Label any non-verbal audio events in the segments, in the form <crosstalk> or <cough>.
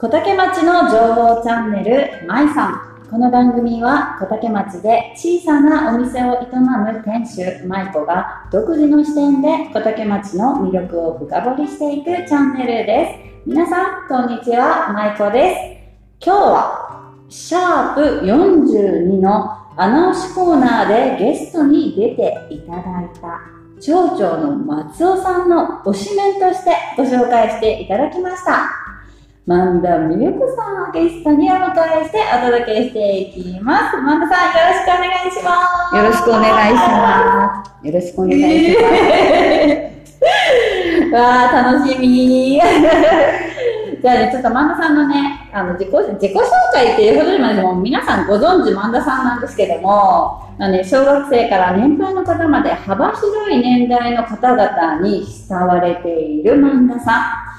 小竹町の情報チャンネル、まいさん。この番組は小竹町で小さなお店を営む店主、まいこが独自の視点で小竹町の魅力を深掘りしていくチャンネルです。皆さん、こんにちは、まいこです。今日は、シャープ42のアナウンスコーナーでゲストに出ていただいた町長の松尾さんの推しメンとしてご紹介していただきました。万田美代子さんをゲストにお迎えしてお届けしていきます。万田さん、よろしくお願いします。よろしくお願いします。よろしくお願いします。<laughs> わあ、楽しみ。<laughs> じゃあね、ちょっと万田さんのね、あの自己自己紹介っていうことでもないですもう皆さんご存知万田さんなんですけども、まあね、小学生から年配の方まで幅広い年代の方々に慕われている萬田さん。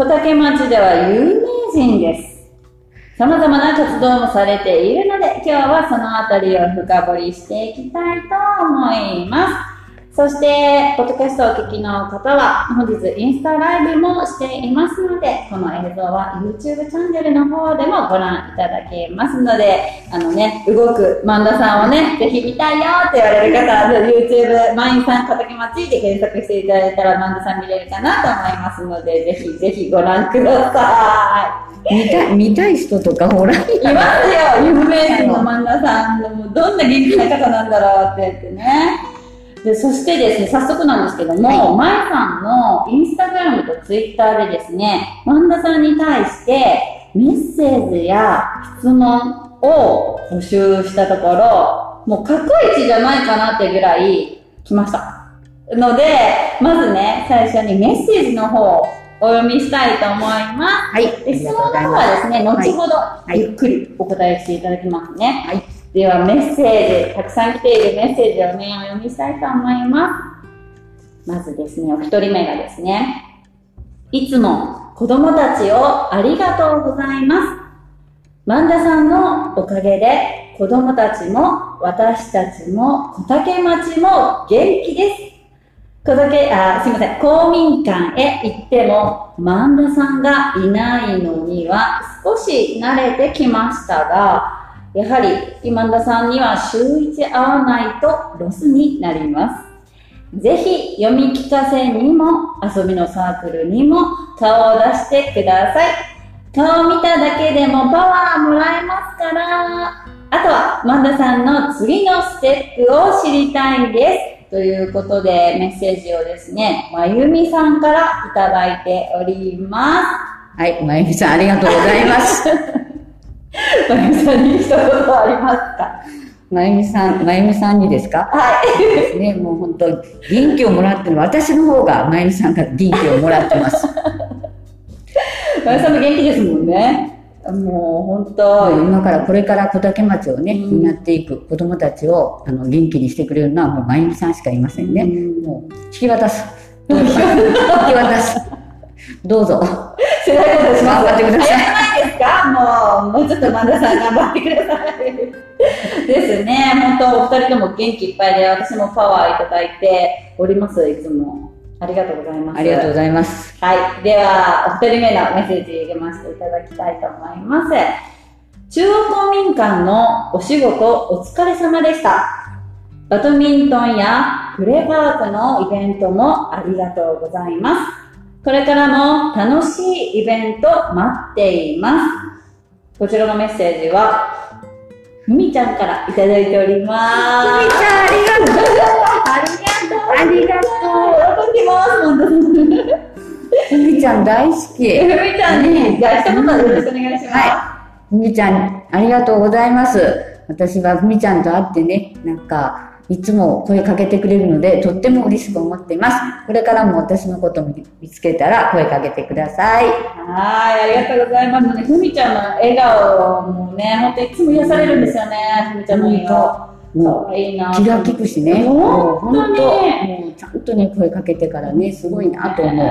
小竹町では有名人です。様々な活動もされているので、今日はそのあたりを深掘りしていきたいと思います。そして、ポッドキャストをお聞きの方は、本日インスタライブもしていますので、この映像は YouTube チャンネルの方でもご覧いただけますので、あのね、動く萬田さんをね、ぜひ見たいよって言われる方は、YouTube、マインさん畑町で検索していただいたら萬田さん見れるかなと思いますので、ぜひぜひご覧ください。見たい、見たい人とかほら。いますよ、有名人の萬田さんどんな元気な方なんだろうって言ってね。で、そしてですね、早速なんですけども、ま、い、さんのインスタグラムとツイッターでですね、萬田さんに対してメッセージや質問を募集したところ、もう過去一じゃないかなってぐらい来ました。ので、まずね、最初にメッセージの方をお読みしたいと思います。はい。で質問の方はですね、後ほどいゆっくりお答えしていただきますね。はい。ではメッセージ、たくさん来ているメッセージをね、お読みしたいと思います。まずですね、お一人目がですね、いつも子供たちをありがとうございます。万田さんのおかげで子供たちも私たちも小竹町も元気です。小竹、あ、すいません、公民館へ行っても、萬田さんがいないのには少し慣れてきましたが、やはり今田さんには週一会わないとロスになります。ぜひ読み聞かせにも遊びのサークルにも顔を出してください。顔見ただけでもパワーもらえますから。あとは、万田さんの次のステップを知りたいです。ということで、メッセージをですね、まゆみさんからいただいておりますはい。まゆみさん、ありがとうございます。す。まゆみさんに一言ありますか？まゆみさん、まゆみさんにですか？はい。ですね、もう本当、元気をもらってるの、私の方がまゆみさんから元気をもらってます。<laughs> まゆさんも元気ですもんね。もう本当、今からこれから小竹町をね、うん担っていく子供たちをあの元気にしてくれるのはもうまゆみさんしかいませんね。うんもう引き渡す。引き渡す。どうぞ。世代ことします。頑張ってくださいか？もう、もうちょっと万田さん頑張ってください。ですね。本当、お二人とも元気いっぱいで、私もパワーいただいております、いつも。ありがとうございます。ありがとうございます。はい。では、お一人目のメッセージ読ませていただきたいと思います。中央公民館のお仕事お疲れ様でした。バドミントンやプレパークのイベントもありがとうございます。これからも楽しいイベント待っています。こちらのメッセージは、ふみちゃんからいただいております。ふみちゃん、ありがとう。ありがとう。喜んでます、本当に。ふみちゃん大好き。ふみちゃんに、じゃあ一言よろしくお願いします。はふみちゃん、ありがとうございます。私はふみちゃんと会ってね、なんか、いつも声かけてくれるので、とっても嬉しく思っています。これからも私のことを見つけたら声かけてください。はい、ありがとうございます。ね、ふみちゃんの笑顔もね、本当いつも癒されるんですよね、ふみちゃんの笑顔。もういいな。気が利くしね。う本当、もうちゃんとね、声かけてからね、すごいなと思う。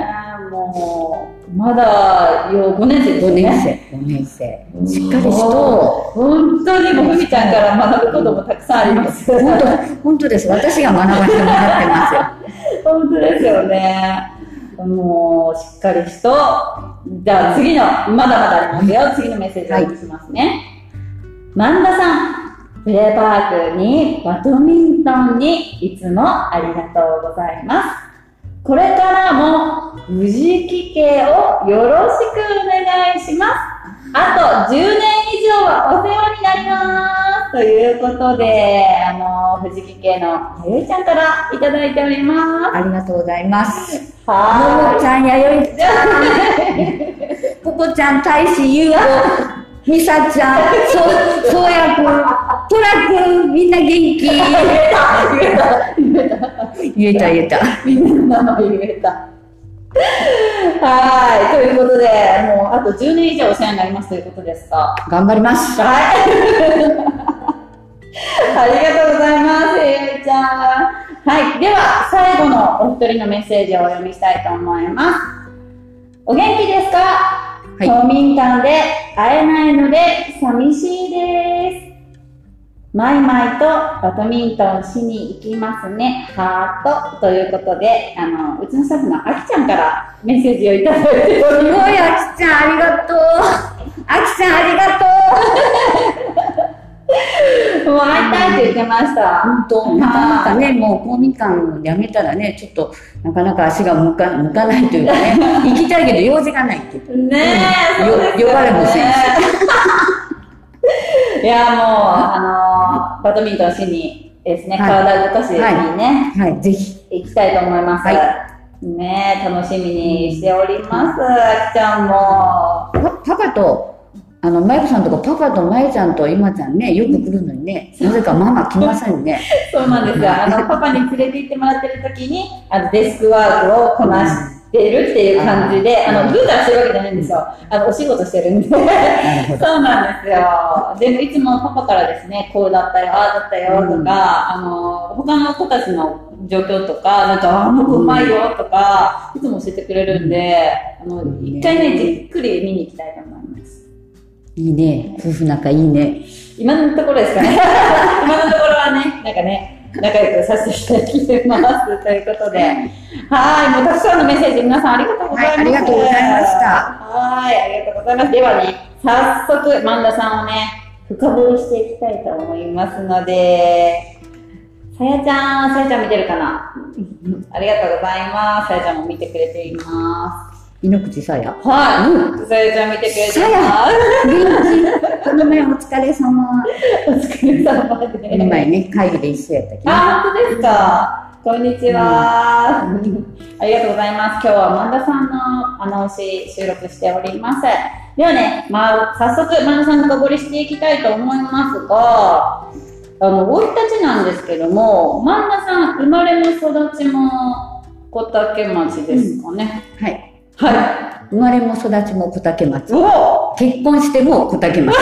ねもう、まだよ5年生です5よね。年生、5年生。しっかりしと、本当にもうふみちゃんから学ぶこともたくさんあります。本当、本当です。私が学ばせてもらってますよ。本当ですよね。もう、しっかりしと、じゃあ次の、まだまだありますよ。次のメッセージをお読みしますね。万田さん、プレーパークにバドミントンにいつもありがとうございます。これからも藤木家をよろしくお願いします。あと10年以上はお世話になります。ということで、あの、藤木家のやよいちゃんからいただいております。ありがとうございます。もはもちゃん、やよいちゃん、<laughs> ぽこちゃん、大使、ゆうこ、みさちゃん、そう、そうやくん、とらくん、みんな元気。言えた言えた言えた言えた。みんなの名前言えた。はい。ということで、もうあと10年以上お世話になりますということですか。頑張ります。はい。<laughs> ありがとうございます、えゆいちゃん。はい。では、最後のお一人のメッセージをお読みしたいと思います。お元気ですか？い冬眠館で会えないので寂しいです。マイマイとバドミントンしに行きますね。ハート。ということで、あの、うちのスタッフのあきちゃんからメッセージをいただいておりすごい、ます。あきちゃん、ありがとう。あきちゃん、ありがとう。もう会いたいってました。本当、なかなかね、もう公民館やめたらね、ちょっと、なかなか足が向か向かないというかね、<laughs> 行きたいけど用事がないっていう。ねえ、うん呼ばれません <laughs> いや、もう、あのバドミントンしにですね、はい体動かしにね、はい、ぜひ。行きたいと思います。はねえ、楽しみにしております。あきちゃんも。パパパと、あの、まゆこさんとかパパとまゆちゃんと今ちゃんね、よく来るのにね、なぜかママ来ませんね。そうなんですよ。あの、パパに連れて行ってもらってる時に、あの、デスクワークをこなしてるっていう感じで、うんあの、ぐうたらしてるわけじゃないんですよ。あの、お仕事してるんで。<laughs> そうなんですよ。でもいつもパパからですね、こうだったよ、ああだったよとか、うんあの、他の子たちの状況とか、なんか、ああの子うまいよとか、いつも教えてくれるんで、あの、うん一回ね、じっくり見に行きたいと思います。いいね。夫婦仲いいね。今のところですかね。<laughs> 今のところはね、なんかね、仲良くさせていただきます。ということで。はい、もうたくさんのメッセージ皆さんありがとうございます。はいありがとうございましたはい、ありがとうございます。ではね、早速、万田さんをね、深掘りしていきたいと思いますので、さやちゃん、さやちゃん見てるかな？ありがとうございます。さやちゃんも見てくれていま井ノ口さや。す。はい、さやちゃん見てくれて。さ元気この前お疲れ様。お疲れ様でこの前ね、会議で一緒やったけど。あ、本当ですか。こんにちは、ありがとうございます。今日は萬田さんの穴押し収録しております。ではね、まあ、早速萬田さん深掘りしていきたいと思いますが、あの、生い立ちなんですけども、萬田さん、生まれも育ちも小竹町ですかね。はい。は生まれも育ちも小竹町い。。お結婚しても小竹町。<laughs>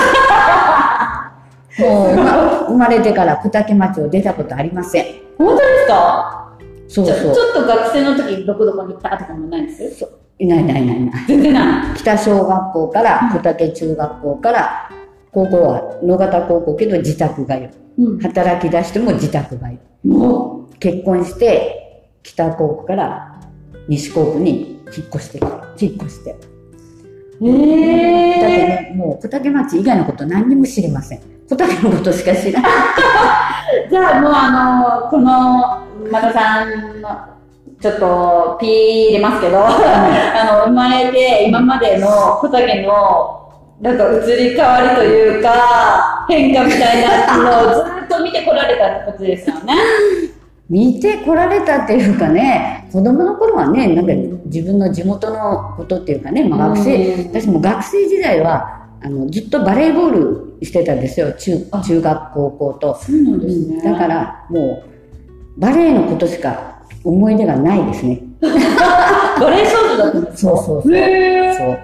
もう、ま生まれてから小竹町を出たことありません。本当ですか？ちょちょそうそう。っと学生の時どこどこに行ったとかもないんです？いないいないいないいない。全然ない。北小学校から小竹中学校から、高校は野方高校けど自宅がよ。うん。働き出しても自宅がよ。も結婚して、北高校から西高校に引っ越して、引っ越して。う。へだってえ。ね、もう小竹町以外のこと何にも知りません。小竹のことしか知らない。<laughs> じゃあもうあの、この、またさんの、ちょっと、ピー入れますけど、あの、生まれて今までの小竹の、なんか移り変わりというか、変化みたいなのをずっと見てこられたってことですよね。<laughs> 見てこられたっていうかね、子供の頃はね、なんか自分の地元のことっていうかね、まあ学生、うん私も学生時代は、あの、ずっとバレーボールしてたんですよ。中、あ中学、高校と。そうなんですね。だから、もう、バレーのことしか思い出がないですね。<laughs> バレエ少女だったんですか？そうそうそうそう。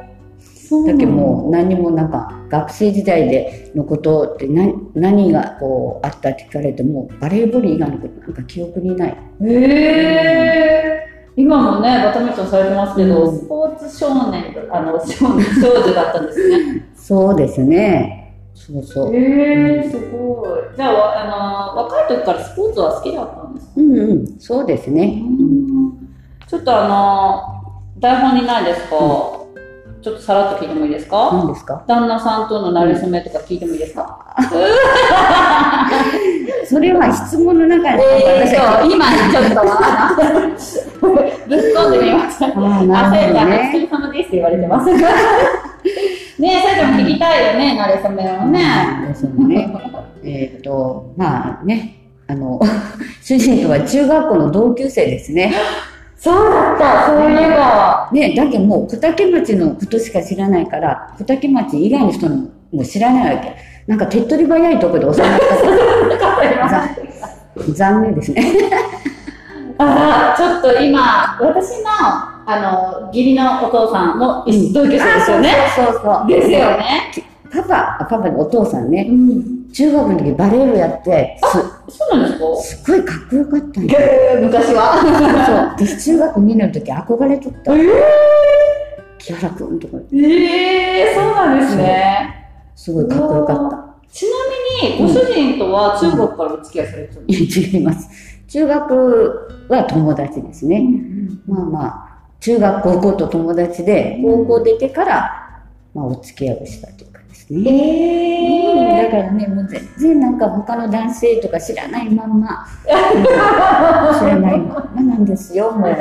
だけどもう何にもなんか学生時代でのことって何何がこうあったって聞かれてもバレーボール以外のことなんか記憶にない。へえ。今もね、バドミントンされてますけど、うんスポーツ少年、あの、少少女だったんですね。そうですね。そうそう。へえ、すごい。じゃあ、あの、若い時からスポーツは好きだったんですか？うんうん、そうですね。ちょっとあの、台本にないですか、ちょっとさらっと聞いてもいいですか？何ですか？旦那さんとの馴れ初めとか聞いてもいいですか、<laughs> それは質問の中で、えーと、今ちょっと、ぶっ込んでみました。あーなあ、るほどせいちゃん、おね。疲れ様ですって言われてます。<laughs> ねえ、さいちゃ聞きたいよね、馴れ初めをね。ですよね。<laughs> えっ、と、まあね、あの、主人とは中学校の同級生ですね。そうだった、そういえば。ね、だけどもう小竹町のことしか知らないから、小竹町以外の人のもう知らないわけ。なんか手っ取り早いところで収まった <laughs> 残残念ですね。ああ、ちょっと今、私の、あの、義理のお父さんもうん同級生ですよね。そうそうそう。ですよね。パパ、あパパのお父さんね、うん。中学の時バレー部やって、そうなんですか？すすっごいかっこよかったんよ。昔は。そう。私中学2年の時憧れとった。え木原くんとか、ー、えー、そうなんですね。すごいかっこよかった。ちなみに、ご主人とは中国からお付き合いされてたんですいや違います。中学は友達ですね。まあまあ、中学、高校と友達で、高校出てから、まあ、お付き合いをしたというかですね。うんだえからね、もう全然なんか他の男性とか知らないまんま、<laughs> 知らないまんまなんですよ、もう。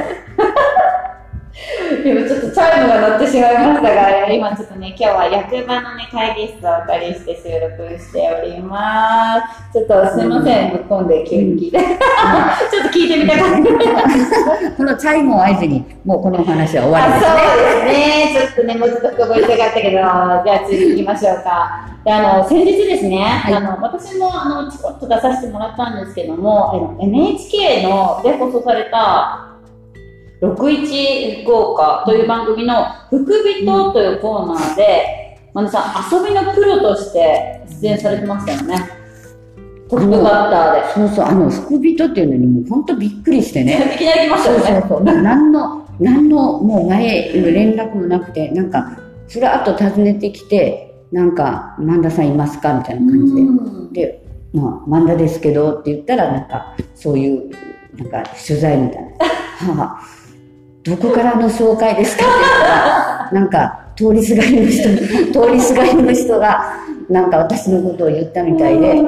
ー、今ちょっとチャイムが鳴ってしまいましたが、今ちょっとね、今日は役場のね、会議室をお借りして収録しております。ちょっとすいません、ぶっ込んで急に聞いて。<laughs> ちょっと聞いてみたかった。このチャイムを合図に、もうこのお話は終わりあですね。そうですね。ちょっとね、もうちょっと深掘りしたかったけど、じゃあ次行きましょうか。で、あの、先日ですね、はいあの、私も、あの、ちょこっと出させてもらったんですけども、NHK ので放送された、61福岡という番組の福人というコーナーで、まなさん、遊びのプロとして出演されてましたよね。トップバッターで。そうそう、あの、福人っていうのにもう本当びっくりしてね。<laughs> いきなり来ましたそうよね。そうそう。な何の、何の、もう前、連絡もなくて、なんか、それ後訪ねてきて、なんか、万田さんいますか？みたいな感じで。うんで、まあ、万田ですけどって言ったら、なんか、そういう、なんか、取材みたいな。はあ、どこからの紹介ですか？って言ったら、なんか、通りすがりの人、<laughs> 通りすがりの人が、なんか私のことを言ったみたいで、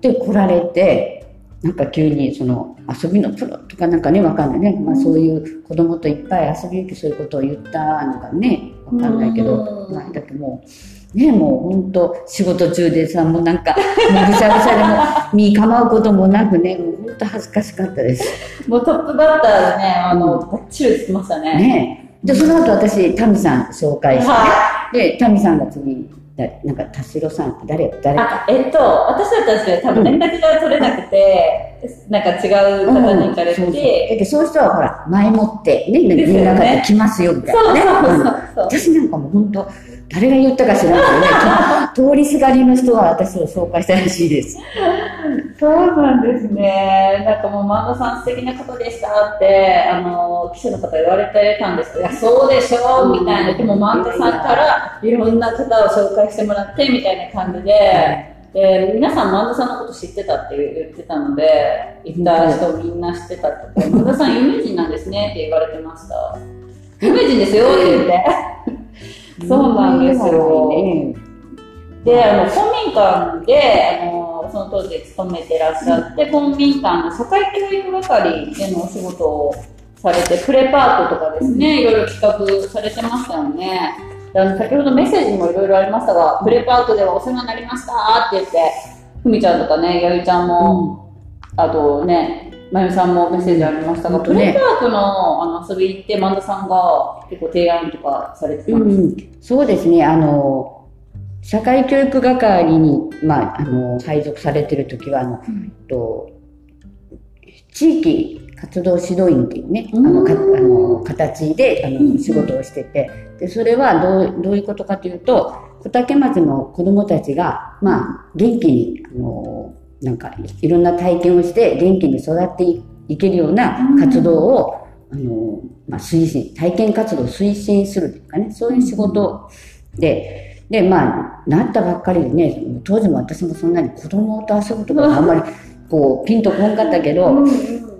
で、来られて、なんか急にその遊びのプロとかなんかね、わかんないね。まあそういう子供といっぱい遊び行きそういうことを言ったのかね、わかんないけど、うん。まあだけどもう、ね、もう本当仕事中でさ、もうなんか、もうぐしゃぐしゃでも、身構うこともなくね、もう本当恥ずかしかったです。もうトップバッターでね、あの、バッチリ映ってましたね。ね。で、その後私、タミさん紹介して、はで、タミさんが次、だなんか、田代さんって誰誰？か。あ、えっと、私たちは多分連絡が取れなくて、なんか違う方に行かれそうそうだて、けどそういう人はほら、前もってね、連絡が来ますよみたいなね。そうそううんそうそう。私なんかもう本当、誰が言ったか知らんけどね、と通りすがりの人が私を紹介したらしいです。そうなんですね。なんかもう、萬田さん素敵な方でしたって、あの、記者の方言われてたんですけど、いや、そうでしょうみたいな。でも、萬田さんからいろんな方を紹介してもらって、みたいな感じで、で、皆さん萬田さんのこと知ってたって言ってたので、行った人みんな知ってたって言って、<laughs> 萬田さん有名人なんですねって言われてました。有名人ですよって言って。そうなんですよ。ねで、あの、公民館で、あの、その当時勤めてらっしゃって、公民館の社会教育係でのお仕事をされて、プレパートとかですね、いろいろ企画されてましたよね。であの先ほどメッセージにもいろいろありましたが、プレパートではお世話になりましたって言って、ふみちゃんとかね、やゆちゃんも、あとね、まゆさんもメッセージありましたが、プレパートのあの遊び行って、萬田さんが結構提案とかされてたうんですん、そうですね、あの、社会教育係に、まあ、あの、配属されてる時は、あの、うん。と、地域活動指導員っていうね、あうん。の、かあの形で、あうん。の、仕事をしてて、で、それはどう、どういうことかというと、小竹町の子供たちが、まあ、元気に、あの、なんか、いろんな体験をして、元気に育っていいけるような活動を、あの、まあ、推進、体験活動を推進するというかね、そういう仕事で、で、まあ、なったばっかりでね、当時も私もそんなに子供と遊ぶとか <laughs> あんまり、こう、ピンとこんかったけど、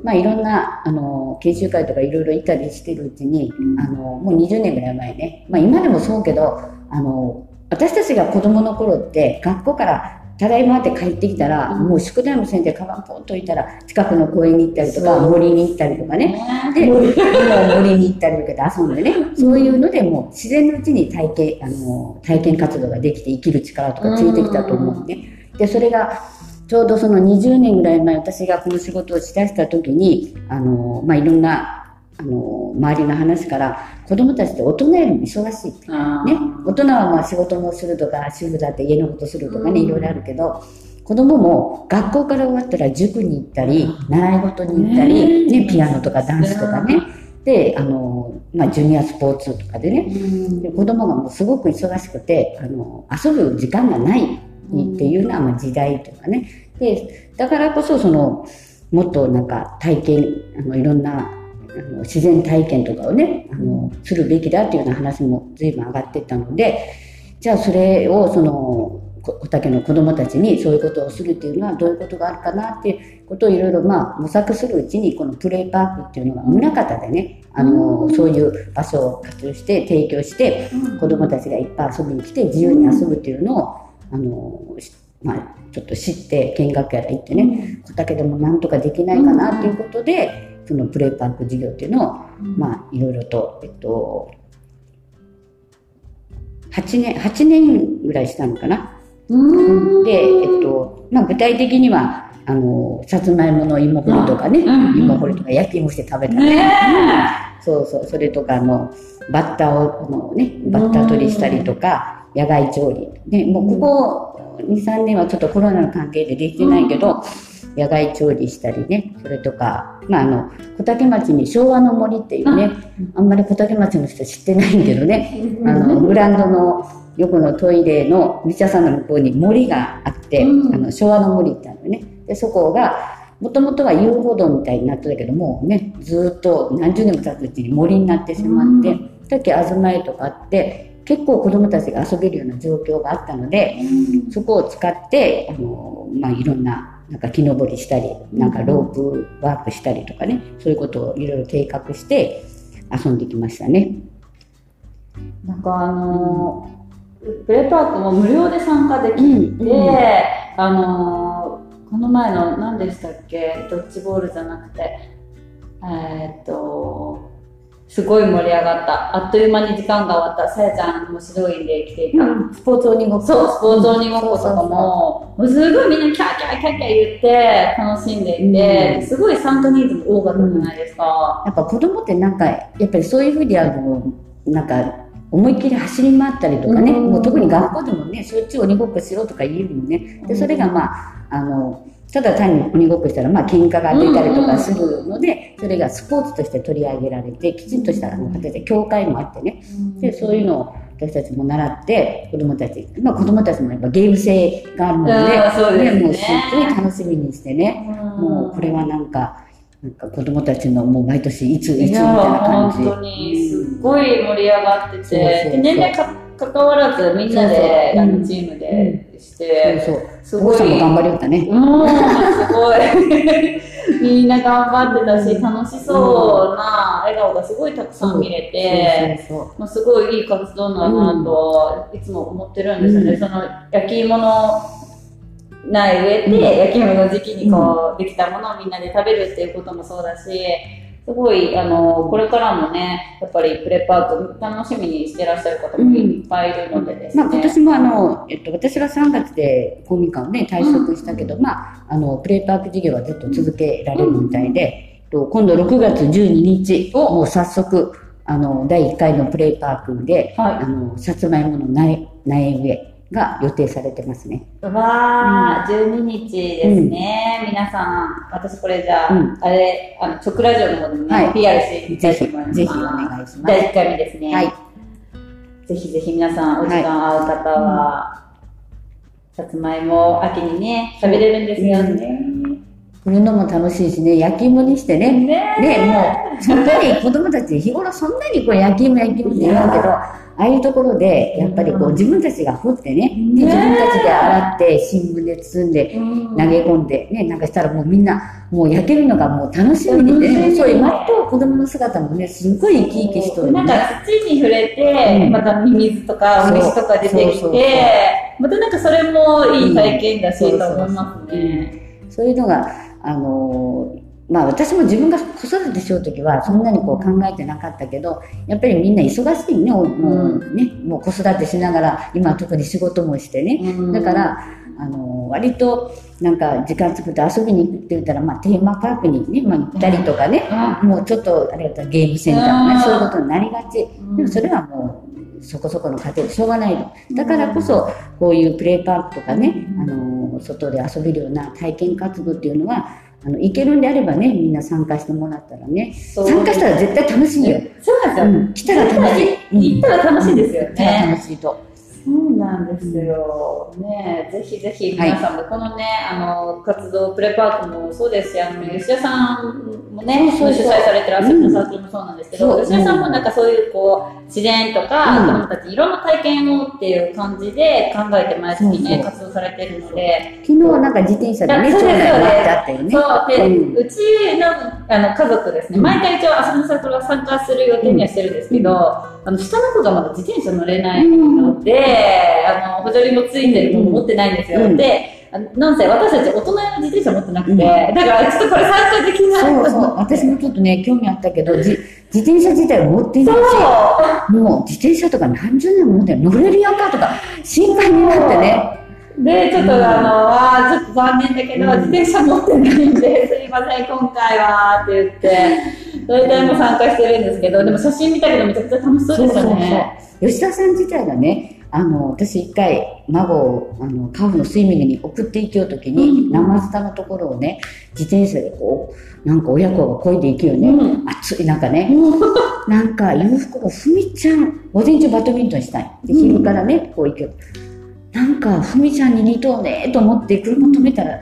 まあいろんな、あの、研修会とかいろいろ行ったりしてるうちに、あの、もう20年ぐらい前ね、まあ今でもそうけど、あの、私たちが子供の頃って学校からただいまって帰ってきたら、もう宿題もせんでカバンポンと置いたら近くの公園に行ったりとか森に行ったりとかね。でもう森に行ったりとかで遊んでね。そういうのでもう自然のうちに体験あの体験活動ができて生きる力とかついてきたと思うね。で。それがちょうどその20年ぐらい前私がこの仕事をしだした時にあの、まあ、いろんなあの周りの話から子供たちって大人よりも忙しい、ね、大人はまあ仕事もするとか主婦だって家のことするとかね、いろいろあるけど子供も学校から終わったら塾に行ったり習い事に行ったり、ね、ピアノとかダンスとかね。であの、まあ、ジュニアスポーツとかでね、で子供がもうすごく忙しくてあの遊ぶ時間がないっていうような、まあ、時代とかね。でだからこそそのもっとなんか体験あのいろんなあの自然体験とかをねあのするべきだっていうような話も随分上がってったのでじゃあそれをその小竹の子どもたちにそういうことをするっていうのはどういうことがあるかなっていうことをいろいろまあ模索するうちにこのプレイパークっていうのが宗像でねあのそういう場所を活用して提供して子どもたちがいっぱい遊びに来て自由に遊ぶっていうのをあのまあ、ちょっと知って見学やら行ってね小竹でもなんとかできないかなっていうことでそのプレイパーク事業っていうのを、まあ、いろいろと、えっと、8年、8年ぐらいしたのかな。で、えっと、まあ、具体的には、あの、さつまいもの芋掘りとかね、芋掘りとか焼き芋して食べたり、ね、そうそう、それとか、あの、バッタを、あのね、バッタ取りしたりとか、野外調理。ね、もうここ2、3年はちょっとコロナの関係でできてないけど、野外調理したりねそれとか、まあ、あの小竹町に昭和の森っていうねあ。んまり小竹町の人知ってないけどねあのグランドの横のトイレの道屋さんの向こうに森があって、うん、あの昭和の森ってあるよね。でそこがもともとは遊歩道みたいになってたけどもうねずっと何十年も経つうちに森になってしまって、うん、さっき東江とかあって結構子どもたちが遊べるような状況があったので、うん、そこを使ってあの、まあ、いろんななんか木登りしたりなんかロープワークしたりとかねそういうことをいろいろ計画して遊んできましたね。なんかあのー、プレパークも無料で参加できて、うん。うん、あのー、この前の何でしたっけドッジボールじゃなくてえー、っとすごい盛り上がった。あっという間に時間が終わった。さやちゃんも指導員で来ていた。うん、スポーツ鬼ごっこ。そう、スポーツ鬼ごっことかも、もうすごいみんなキャーキャーキャーキャー言って楽しんでいて、うん、すごい参加人数も多かったじゃないですか。やっぱ子供ってなんか、やっぱりそういうふうにあの、なんか、思いっきり走り回ったりとかね、もう特に学校でもね、しょっちゅう鬼ごっこしろとか言えるのね。で、それがまあ、あの、ただ単に鬼ごっこしたら、まあ、喧嘩が出たりとかするので、それがスポーツとして取り上げられて、きちんとした形で協会もあってね、で、そういうのを私たちも習って、子供たち、まあ子供たちもやっぱゲーム性があるので、で、ね、もうすっごい楽しみにしてね、もうこれはなんか、なんか子供たちのもう毎年いついつみたいな感じ。本当に、すっごい盛り上がってて、年齢か関わらずみんなで、あのチームで、そうそうすごい。も頑張りよったね。うん、すごい。<laughs> みんな頑張ってたし、楽しそうな笑顔がすごいたくさん見れて、まあ、すごいいい活動だなと、いつも思ってるんですよね。その焼き芋の苗植えて、焼き芋の時期にこう、できたものをみんなで食べるっていうこともそうだし、すごい、あの、これからもね、やっぱりプレパーク楽しみにしてらっしゃる方もいっぱいいるのでですね。うん、まあ今年もあの、えっと、私は3月で公民館をね、退職したけど、うん、まあ、あの、プレパーク事業はずっと続けられるみたいで、うん、今度6月12日、もう早速、あの、第1回のプレイパークで、はい、あの、さつまいもの苗苗植え、が予定されてますね。わー、うん、12日ですね、うん、皆さん、私これじゃあ、うん、あれ、あの、直ラジオの方でもね、はい、PR していきたいと思います。ぜひ、ぜひお願いします。第1回目ですね。はい。ぜひぜひ皆さん、お時間合う方は、さつまいも秋にね、食べれるんですよね。振るのも楽しいしね、焼き芋にしてね、ねね、もう、そんなに子供たち日頃そんなにこう焼き芋焼き芋って言うけど、ああいうところで、やっぱりこう自分たちが掘ってね、で自分たちで洗って、新聞で包んで、投げ込んで、ね、なんかしたらもうみんな、もう焼けるのがもう楽しみに、ね、そういう待っと子供の姿もね、すごい生き生きしとるね。なんか土に触れて、またミミズとか虫とか出てきて、またなんかそれもいい体験だし、うんと思いますね。そういうのが、あのーまあ私も自分が子育てしようときはそんなにこう考えてなかったけど、やっぱりみんな忙しいね、おもうね、もう子育てしながら、今特に仕事もしてね。うん。だから、あのー割となんか時間作って遊びに行くって言ったら、まあテーマパークにね、まあ行ったりとかね、もうちょっとあれだったらゲームセンターとかね、うん。そういうことになりがち。うん。でもそれはもう、そこそこの家庭でしょうがないの。だからこそ、こういうプレイパークとかね、あの、外で遊べるような体験活動っていうのは、あの、行けるんであればね、みんな参加してもらったらね、参加したら絶対楽しいよ。そうなんですよ。うん、来たら楽しい。うん行ったら楽しいですよね。楽しいと。そうなんですよ。ねぜひぜひ皆さんもこのね、あの、活動、プレパークもそうですし、あの、吉田さんもね、そうそう主催されてる遊びのサークルもそうなんですけど、吉田さんもなんかそういうこう、自然とか、うん。子供たちいろんな体験をっていう感じで考えて毎月ね、活動されてるので、昨日なんか自転車でね、そうですよね。そう、で、うん。うちのあの家族ですね、うん。毎回一応遊びのサークルは参加する予定にはしてるんですけど、あの下の子がまだ自転車乗れないので、あの補助輪もついてるのも持ってないんですよ。うん。で、なんせ私たち大人用の自転車持ってなくて、うんだからちょっとこれ参加できないそうそう。私もちょっとね、興味あったけど、じ自転車自体を持っていないし、そもう自転車とか何十年も乗って乗れるやんかとか心配になってね。う。で、ちょっとあの、あーちょっと残念だけど、うん自転車持ってないんで、すいません、今回は、って言って、それでも参加してるんですけど、でも写真見たけどめちゃくちゃ楽しそうですよね。吉田さん自体がね、あの、私一回、孫を、あの、カフのスイミングに送っていきようときに、うん生下のところをね、自転車でこう、なんか親子が漕いでいくよね。うん暑い中ね。<laughs> なんか、洋服がふみちゃん、午前中バドミントンしたい。で、うん昼からね、こう行く。なんか、ふみちゃんに似とうねと思って車止めたら、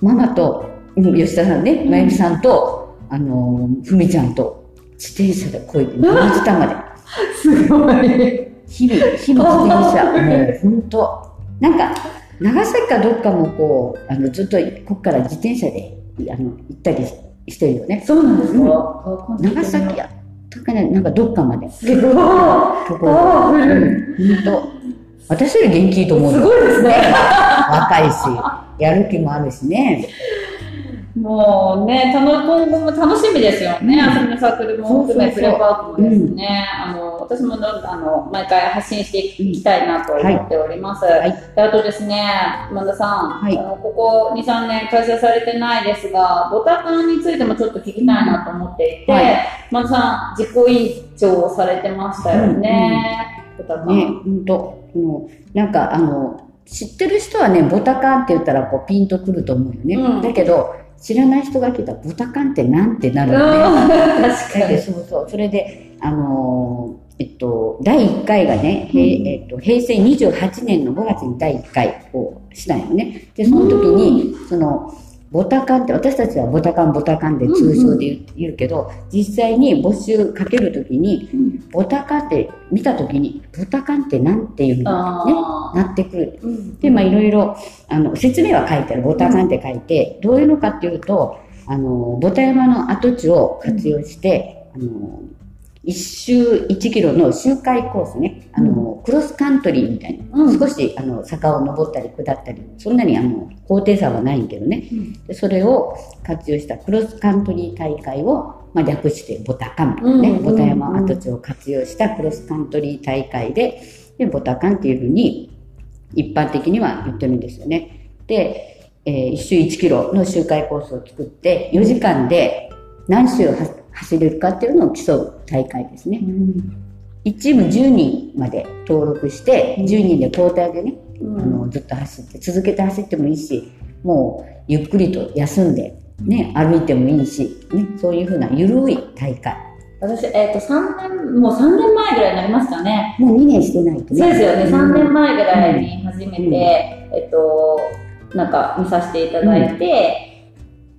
ママと、うん吉田さんね、まゆみさんと、あの、ふみちゃんと、自転車で漕いで、生下まで。<laughs> すごい。日々、日々自転車、も <laughs> う本当。なんか、長崎かどっかもこう、あの、ずっとこっから自転車で、あの、行ったりしてるよね。そうなんですか、うん長崎やったかね、なんかどっかまで。すごい。ところ。うん、本当。私より元気いいと思うすよ。ごいですね。若いし、やる気もあるしね。もうね、たの今後も楽しみですよね。うん遊びのサークルも含め、プレパークもですね。あの、私もあの、毎回発信していきたいなと思っております。はいであとですね、今田さん、はいあのここ2、3年開催されてないですが、ボタカンについてもちょっと聞きたいなと思っていて、はい今田さん、実行委員長をされてましたよね。ボタカン。ね、本当。もうなんかあの、知ってる人はね、ボタカンって言ったらこうピンとくると思うよね。うんだけど、知らない人が聞いたら、ボタカンってなんてなるうん、よね。確だかに。そうそう。それで、あのーえっと、第1回がね、へいえっと、平成28年の5月に第1回をしたんよね。で、その時に、その、ボタカンって、私たちはボタカン、ボタカンで通称で言う,、言うけど、実際に募集かける時に、ボタカンって見た時に、ボタカンってなんていうのね、なってくる。うん。で、まあいろいろ、あの、説明は書いてある。ボタカンって書いて、どういうのかっていうと、あの、ボタ山の跡地を活用して、あの、一周1キロの周回コースね、あの、クロスカントリーみたいな、うん。少し、あの、坂を登ったり下ったり、そんなにあの、高低差はないんけどね、でそれを活用したクロスカントリー大会を、まあ、略してボタカン、ね。うんボタ山跡地を活用したクロスカントリー大会で、で、ボタカンっていうふうに、一般的には言ってるんですよね。で、えー1周1キロの周回コースを作って、4時間で何周は走れるかっていうのを競う大会ですね。1チーム10人まで登録して、10人で交代でね、うんあのずっと走って、続けて走ってもいいし、もうゆっくりと休んで、ね、歩いてもいいし、ね、そういうふうな緩い大会。私、えっ、と、3年、もう3年前ぐらいになりますかね。もう2年してないとね。そうですよね、ん3年前ぐらいに初めて、うんえっと、なんか見させていただいて、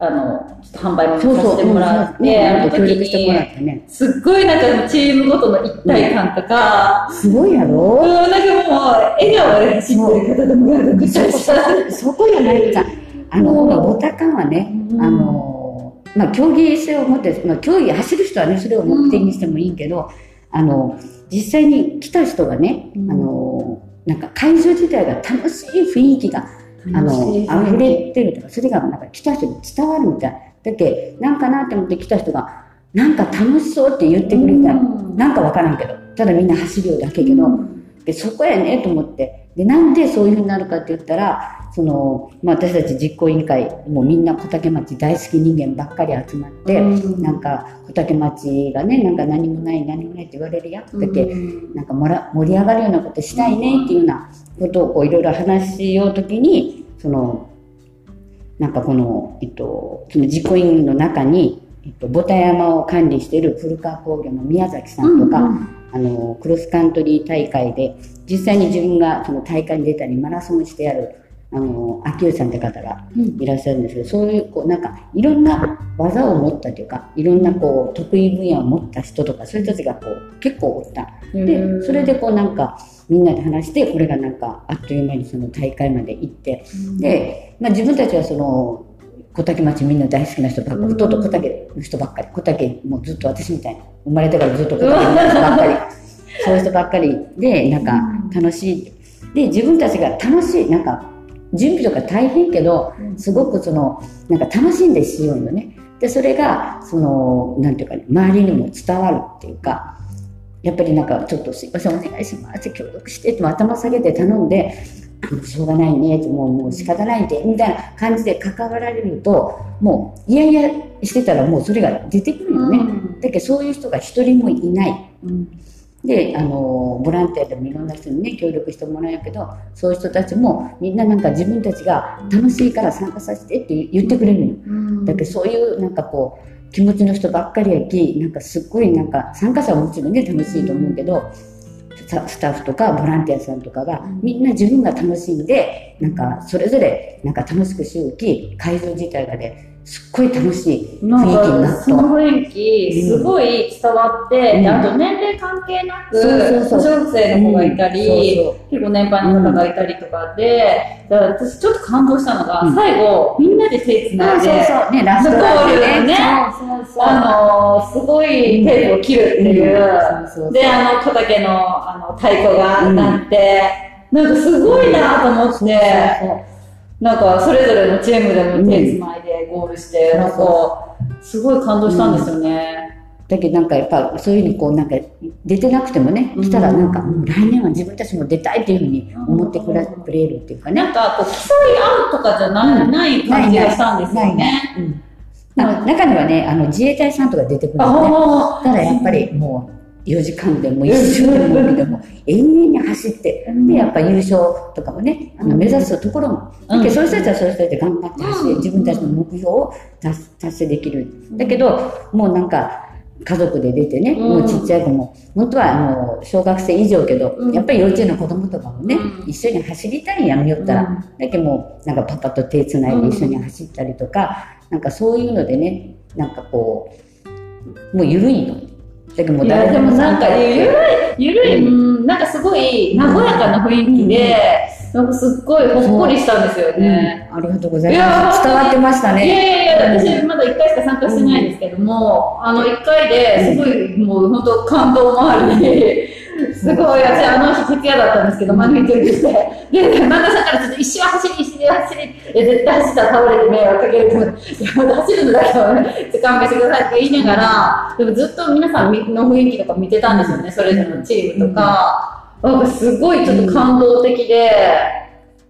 ああの、ちょっと販売もさ。せてもらって、ね、あの時協力してもらっに、てね。すっごいなんかチームごとの一体感とか、すごいやうん、ろなんかもう、笑顔で走ってる方でもやる。そこじゃないじゃん。あの、ボタカンはね、うんあの、まあ、競技性を持って、まあ、競技走る人はね、それを目的にしてもいいけど、あの、実際に来た人がね、うんあの、なんか会場自体が楽しい雰囲気が、あの、溢れてるとか、それがなんか来た人に伝わるみたい。だっけ、なんかなって思って来た人が、なんか楽しそうって言ってくれたら、うん。なんかわからんけど、ただみんな走るようだけけど、でそこやねと思って。でなんでそういうふうになるかって言ったらその、まあ、私たち実行委員会もうみんな小竹町大好き人間ばっかり集まって、うん。なんか小竹町がねなんか何もない何もないって言われるやんだけ、うん。なんかもら盛り上がるようなことしたいねっていうようなことをこういろいろ話しようときにそのなんかこの、えっと、その実行委員の中に、えっと、ボタ山を管理している古川工業の宮崎さんとか、あのクロスカントリー大会で実際に自分がその大会に出たりマラソンしてやるあの秋吉さんって方がうん。いらっしゃるんですけどそういうこうなんかいろんな技を持ったというかいろんなこう得意分野を持った人とかそういう人たちがこう結構おった。でそれでこうなんかみんなで話してこれがなんかあっという間にその大会まで行って。で、まあ、自分たちはその小竹町みんな大好きな人ばっかり、うんほとんど小竹の人ばっかり。小竹もうずっと私みたいな。生まれてからずっと小竹の人ばっかり。<laughs> そういう人ばっかり。でなんか楽しい。で自分たちが楽しいなんか準備とか大変けどすごくそのなんか楽しんでしようよね。でそれがそのなんていうかね周りにも伝わるっていうかやっぱりなんかちょっとすいませんお願いします協力してって頭下げて頼んでしょうがないねってもうもう仕方ないんでみたいな感じで関わられるともういやいやしてたらもうそれが出てくるよね、だけどそういう人が一人もいない。であのボランティアでもいろんな人にね協力してもらうけどそういう人たちもみんななんか自分たちが楽しいから参加させてって言ってくれるの。だけどそういうなんかこう気持ちの人ばっかりやきなんかすっごいなんか参加者はもちろんね楽しいと思うけどスタスタッフとかボランティアさんとかがうん。みんな自分が楽しんでなんかそれぞれなんか楽しくしようき会場自体がねすっごい楽しい雰囲気になか、っそのた。雰囲気、すごい伝わって、うん。であと年齢関係なく、小学生の子がいたり、結構年配の方がいたりとかで、だから私ちょっと感動したのが、うん。最後、みんなで手つないで、そうそうそう。ねラストゴールでね。あのー、すごいテープを切るっていう、で、あの、小竹のあの太鼓が鳴って、なんかすごいなと思って、そうそうなんかそれぞれのチームでも手つないでゴールして、うん。なんか、すごい感動したんですよね。だけどなんかやっぱそういうふうにこうなんか出てなくてもねうん。来たらなんか、うん来年は自分たちも出たいっていうふうに思ってくれ,、くれるっていうかね。なんかこう、競い合うとかじゃない,、うん。ない感じがしたんですよないね。中にはねあの自衛隊さんとか出てくるのね。あただやっぱりもう4時間でも一週でもでも永遠に走ってでやっぱ優勝とかもねあの目指すところも、だけどそういう人たちはそういう人たちで頑張って走ってうん。自分たちの目標を達達成できる。だけどもうなんか家族で出てね、うん。もうちっちゃい子も本当はあの小学生以上けど、うん。やっぱり幼稚園の子供とかもね、うん。一緒に走りたいやんよったら、うん。だけどもうなんかパパと手つないで一緒に走ったりとか、なんかそういうのでねなんかこうもう緩いの。だけどもういや誰でもなんかゆるい、ゆるい、ううん、なんかすごい和やかな雰囲気で、なんかすっごいほっこりしたんですよね。うん。ありがとうございます。伝わってましたいやいね。やいや、私まだ1回しか参加してないんですけども、あの1回ですごいもう本当感動もあり、すごい、私あの日徹夜だったんですけど、マネージャーして、で、漫画さんからちょっと一周走り、一周走り、え、絶対走ったら倒れて迷惑かけると思って、いや、まだ走るのだけはね、勘弁してくださいって言いながら、でもずっと皆さんの雰囲気とか見てたんですよね、それぞれのチームとか。なん。かすごいちょっと感動的で、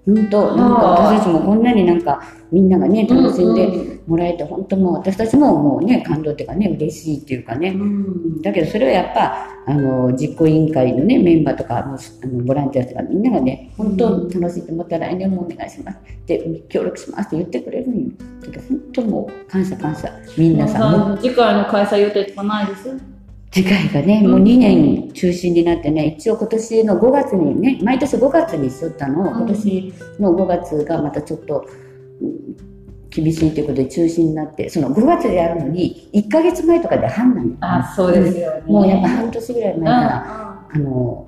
本当、なんか私たちもこんなになんかみんながね、楽しんでうんもらえて、本当もう私たちももうね、感動っていうかね、嬉しいっていうかね。うんだけどそれはやっぱ、あの、実行委員会のね、メンバーとか、あの、ボランティアとかみんながね、本当楽しいと思ったら来年もお願いします。で、協力しますって言ってくれるんよ。だけど本当もう感謝感謝。みんなさ、もう次回の開催予定とかないです？次回がね、もう2年中止になってね、一応今年の5月にね、毎年5月にしとったの。を、うん。今年の5月がまたちょっと、うん厳しいということで中止になって、その5月でやるのに、1ヶ月前とかで判断。あ、そうですよね。もうやっぱ半年ぐらい前うんから、あの、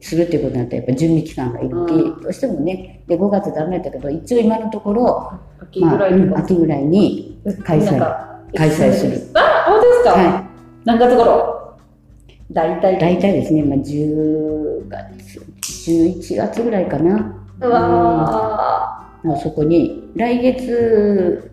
するっていうことになったらやっぱ準備期間がいるき、うん。どうしてもね、で5月ダメだったけど、一応今のところ、秋ぐらいまあ。秋ぐらいに開催開催する。あ、本当ですか、は何月頃？大体。大体ですね、まあ、10月、11月ぐらいかな。うわそこに、来月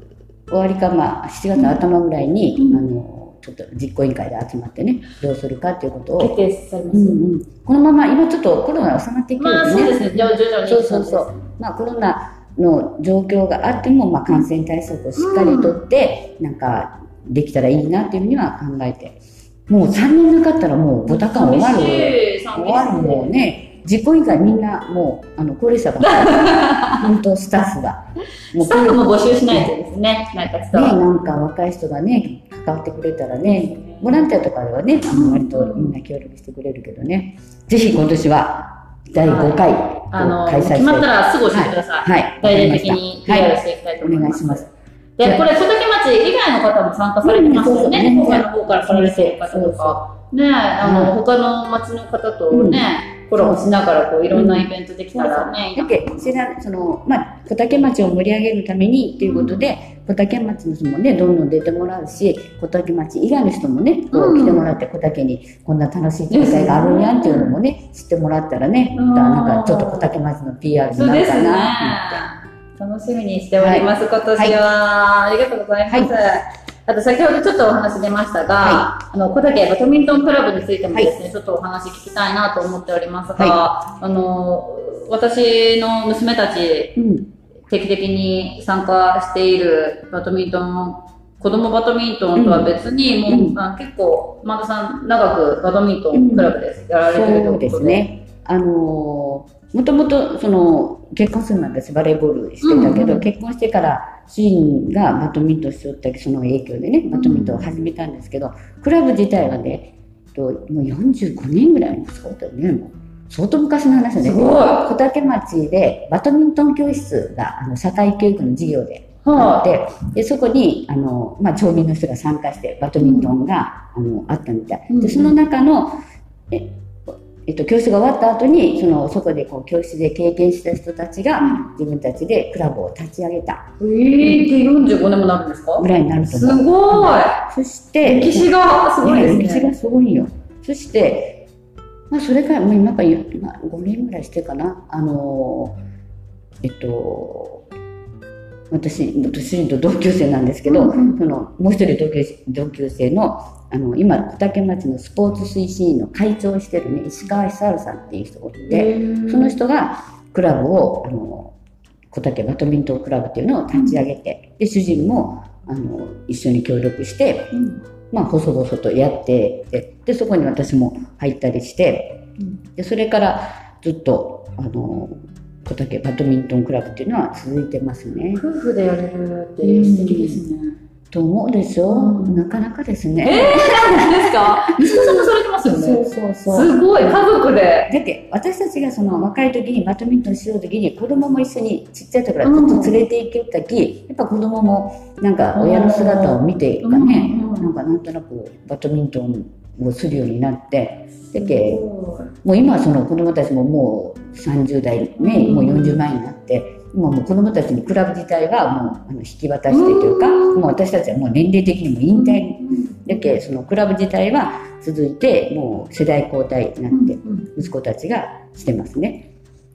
終わりか、まあ、7月頭ぐらいに、うんあの、ちょっと実行委員会で集まってね、どうするかっていうことーを、決定されます。うんうん、このまま、今ちょっとコロナ収まっていくまあよそうですね。徐々に。そうそうそう。まあコロナの状況があっても、まあ感染対策をしっかりとって、なんかできたらいいなっていうふうには考えて。もう3年なかったらもうボタカン終わる。終わるもうね、実行委員会みんなもう、あの、高齢者ばっかり。本当スタッフが。も <laughs> うスタッフも募集しないとですね。なんかね、伝わる。なんか若い人がね、関わってくれたらね、ボランティアとかではね、あの割とみんな協力してくれるけどね。ぜひ今年は第5回あの、開催決まったらすぐ教えてください。はい。大々的にはい PR していきたいとお思います。願いします。で、これ、曽竹町以外の方も参加されてますよね。うん他の方から来られてる方とか。ねあの、他の町の方とね、コラボしながら、こう、いろんなイベントできたらね、だけそれはその、まあ、小竹町を盛り上げるためにということで、小竹町の人もね、どんどん出てもらうし、小竹町以外の人もね、こううん来てもらって、小竹にこんな楽しい大会があるんやんっていうのもね、知ってもらったらね、なんかちょっと小竹町の PR になるかそうですね。な。楽しみにしております、今年は、ありがとうございます。あと先ほどちょっとお話出ましたが、はあの小竹バドミントンクラブについてもですね、ちょっとお話聞きたいなと思っておりますが、はあの私の娘たちうん。定期的に参加しているバドミントン子供バドミントンとは別に、もう、うんあ結構前田さん長くバドミントンクラブです、やられてるということですね。あのーもともとその結婚する前私バレーボールしてたけど、うん結婚してから主人がバドミントンしよったその影響でねバドミントンを始めたんですけど、クラブ自体はねともう45年ぐらいのそうだよねもう。相当昔の話だね。小竹町でバドミントン教室があの社会教育の授業であ。はってでそこにあの、まあ、町民の人が参加してバドミントンが、あのあったみたい、うん。でその中のええっと、教室が終わった後にそのそこでこう教室で経験した人たちが自分たちでクラブを立ち上げた。い。えー、で45年もなるんですかぐらいになるとす思う。ごい。そして歴史がすごいですね。歴史がすごいよ。そして、まあ、それからもう今からまあ5年ぐらいしてかな。あのえっと私元主人と同級生なんですけど、うんうん。そのもう一人同級生同級生のあの今小竹町のスポーツ推進員の会長をしてるね石川久治さんっていう人がいて、その人がクラブをあの小竹バドミントンクラブっていうのを立ち上げて、で主人もあの一緒に協力して、うんまあ、細々とやってででそこに私も入ったりしてでそれからずっとあの小竹バドミントンクラブっていうのは続いてますね。夫婦でやれるって素敵ですね。と思うでしょ、うん。なかなかですね。えー、なんですか？<laughs> 息子さんもされてますよね。そうそうそう。すごい、家族で。だって私たちがその若い時にバドミントンしよう時に子供も一緒にちっちゃい時からずっと連れて行きよったき、やっぱ子供もなんか親の姿を見てかね、うん。うんなんかなんとなくバドミントンをするようになって。だけもう今はその子供たちももう30代ね、うんもう40前になって今もう子供たちにクラブ自体はもうあの引き渡してというか、うん。もう私たちはもう年齢的にも引退。だけそのクラブ自体は続いてもう世代交代になって息子たちがしてますね。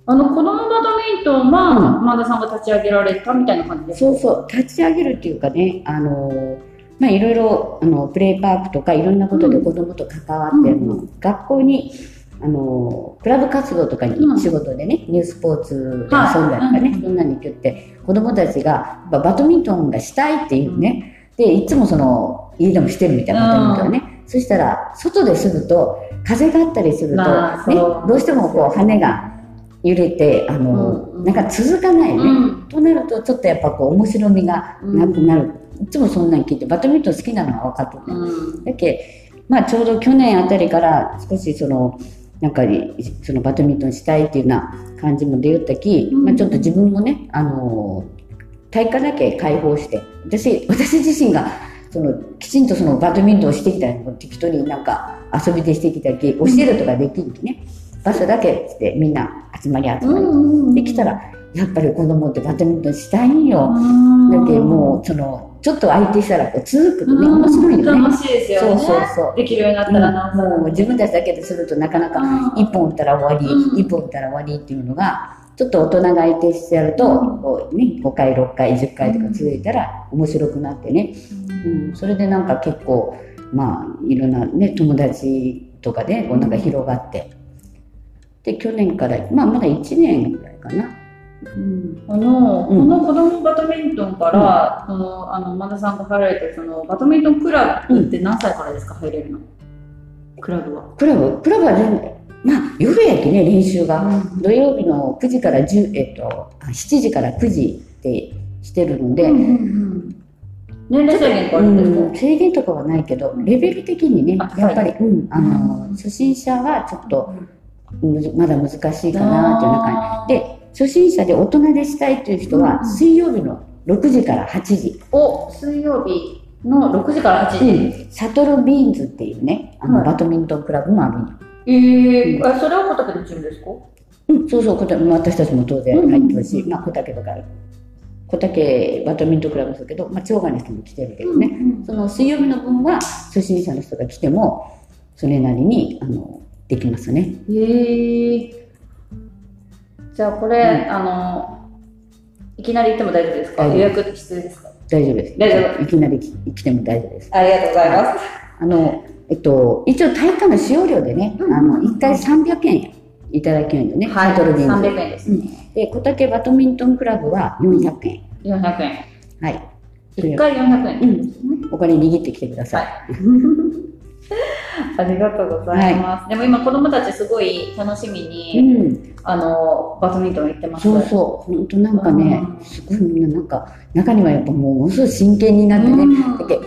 あの、子供バドミントンは、うん。前田さんが立ち上げられたみたいな感じですか？そうそう。立ち上げるっていうかねあのまあいろいろあのプレイパークとかいろんなことで子供と関わってう学校にあのクラブ活動とかにうん。仕事でね、ニュースポーツで遊んだりとかね、はいそんなに行って子供たちがバドミントンがしたいっていうね、でいつもその家でもしてるみたいなバドミントンね、そしたら外ですると風があったりすると、ね、どうしてもこう羽が揺れてあの、うんうん。なんか続かないね、うん。となるとちょっとやっぱこう面白みがなくなる、いつもそんなに聞いてバドミントン好きなのは分かってて、うん。だけまあちょうど去年あたりから少しそのなんかそのバドミントンしたいっていうような感じも出よったき、うんまあ、ちょっと自分もねあの体育館だけ開放して、私、私自身が、その、きちんとそのバドミントンをしてきたり、適当になんか遊びでしてきたり、教えるとかできるきね。場所だけしてみんな集まり集まり。できたら、やっぱり子供ってバドミントンしたいんよ。だけどもう、その、ちょっと相手したらこう続くとね、面白いよね。楽しいですよね。そうそうそう。できるようになったらなおさらもう自分たちだけでするとなかなかうん一本打ったら終わり、うん一本打ったら終わりっていうのが、ちょっと大人が相手してやると、うんこうね、5回、6回、10回とか続いたら面白くなってね、うん、それでなんか結構、まあ、いろんなね、友達とかで、こうなんか広がって。で、去年から、まあまだ1年ぐらいかな。うん、あの、うんこの子供バドミントンから、そのあの前田さんが入られてそのバドミントンクラブって何歳からですか、入れるの？クラブは。クラブ、クラブは全部、まあ、夜やけね、練習が。うん。土曜日の9時から10、えっと、あ7時から9時ってしてるので、うんうんうん。年齢制限があるんですか、うん、制限とかはないけど、レベル的にねあ、やっぱり、うん、あの、初心者はちょっと、むずまだ難しいかなっていうような感じ。で、初心者で大人でしたいという人は、うん。水曜日の6時から8時。お水曜日の6時から8時。サトルビーンズっていうね、あの、はい。バドミントンクラブもあるんよえー、あそれは小竹のチームですか？うん、そうそう、こたまあ私たちも当然入ってるし、まあ小竹とか、小竹バドミントンクラブですけど、まあ町外の人も来てるけどね、その水曜日の分は初心者の人が来ても、それなりに、あの、できますね。へえじゃあこれ、うんあのいきなり行っても大丈夫ですか？予約必要ですか？大丈夫です。大丈夫いきなり来来ても大丈夫です。ありがとうございます。あの、えっと、一応体育館の使用料でね、うんあの、1回300円いただけるんよね、はい、サトルビーンズ300円ですね。で、小竹バドミントンクラブは400円。400円。はい。1回400円。うん。お金握ってきてください。はい。<laughs> ありがとうございます。でも今子供たちすごい楽しみに、うん。あの、バドミントン行ってます。そうそう。本当なんかねう、ん。すごいみんななんか、中にはやっぱもうものすごい真剣になってね、うん。だけ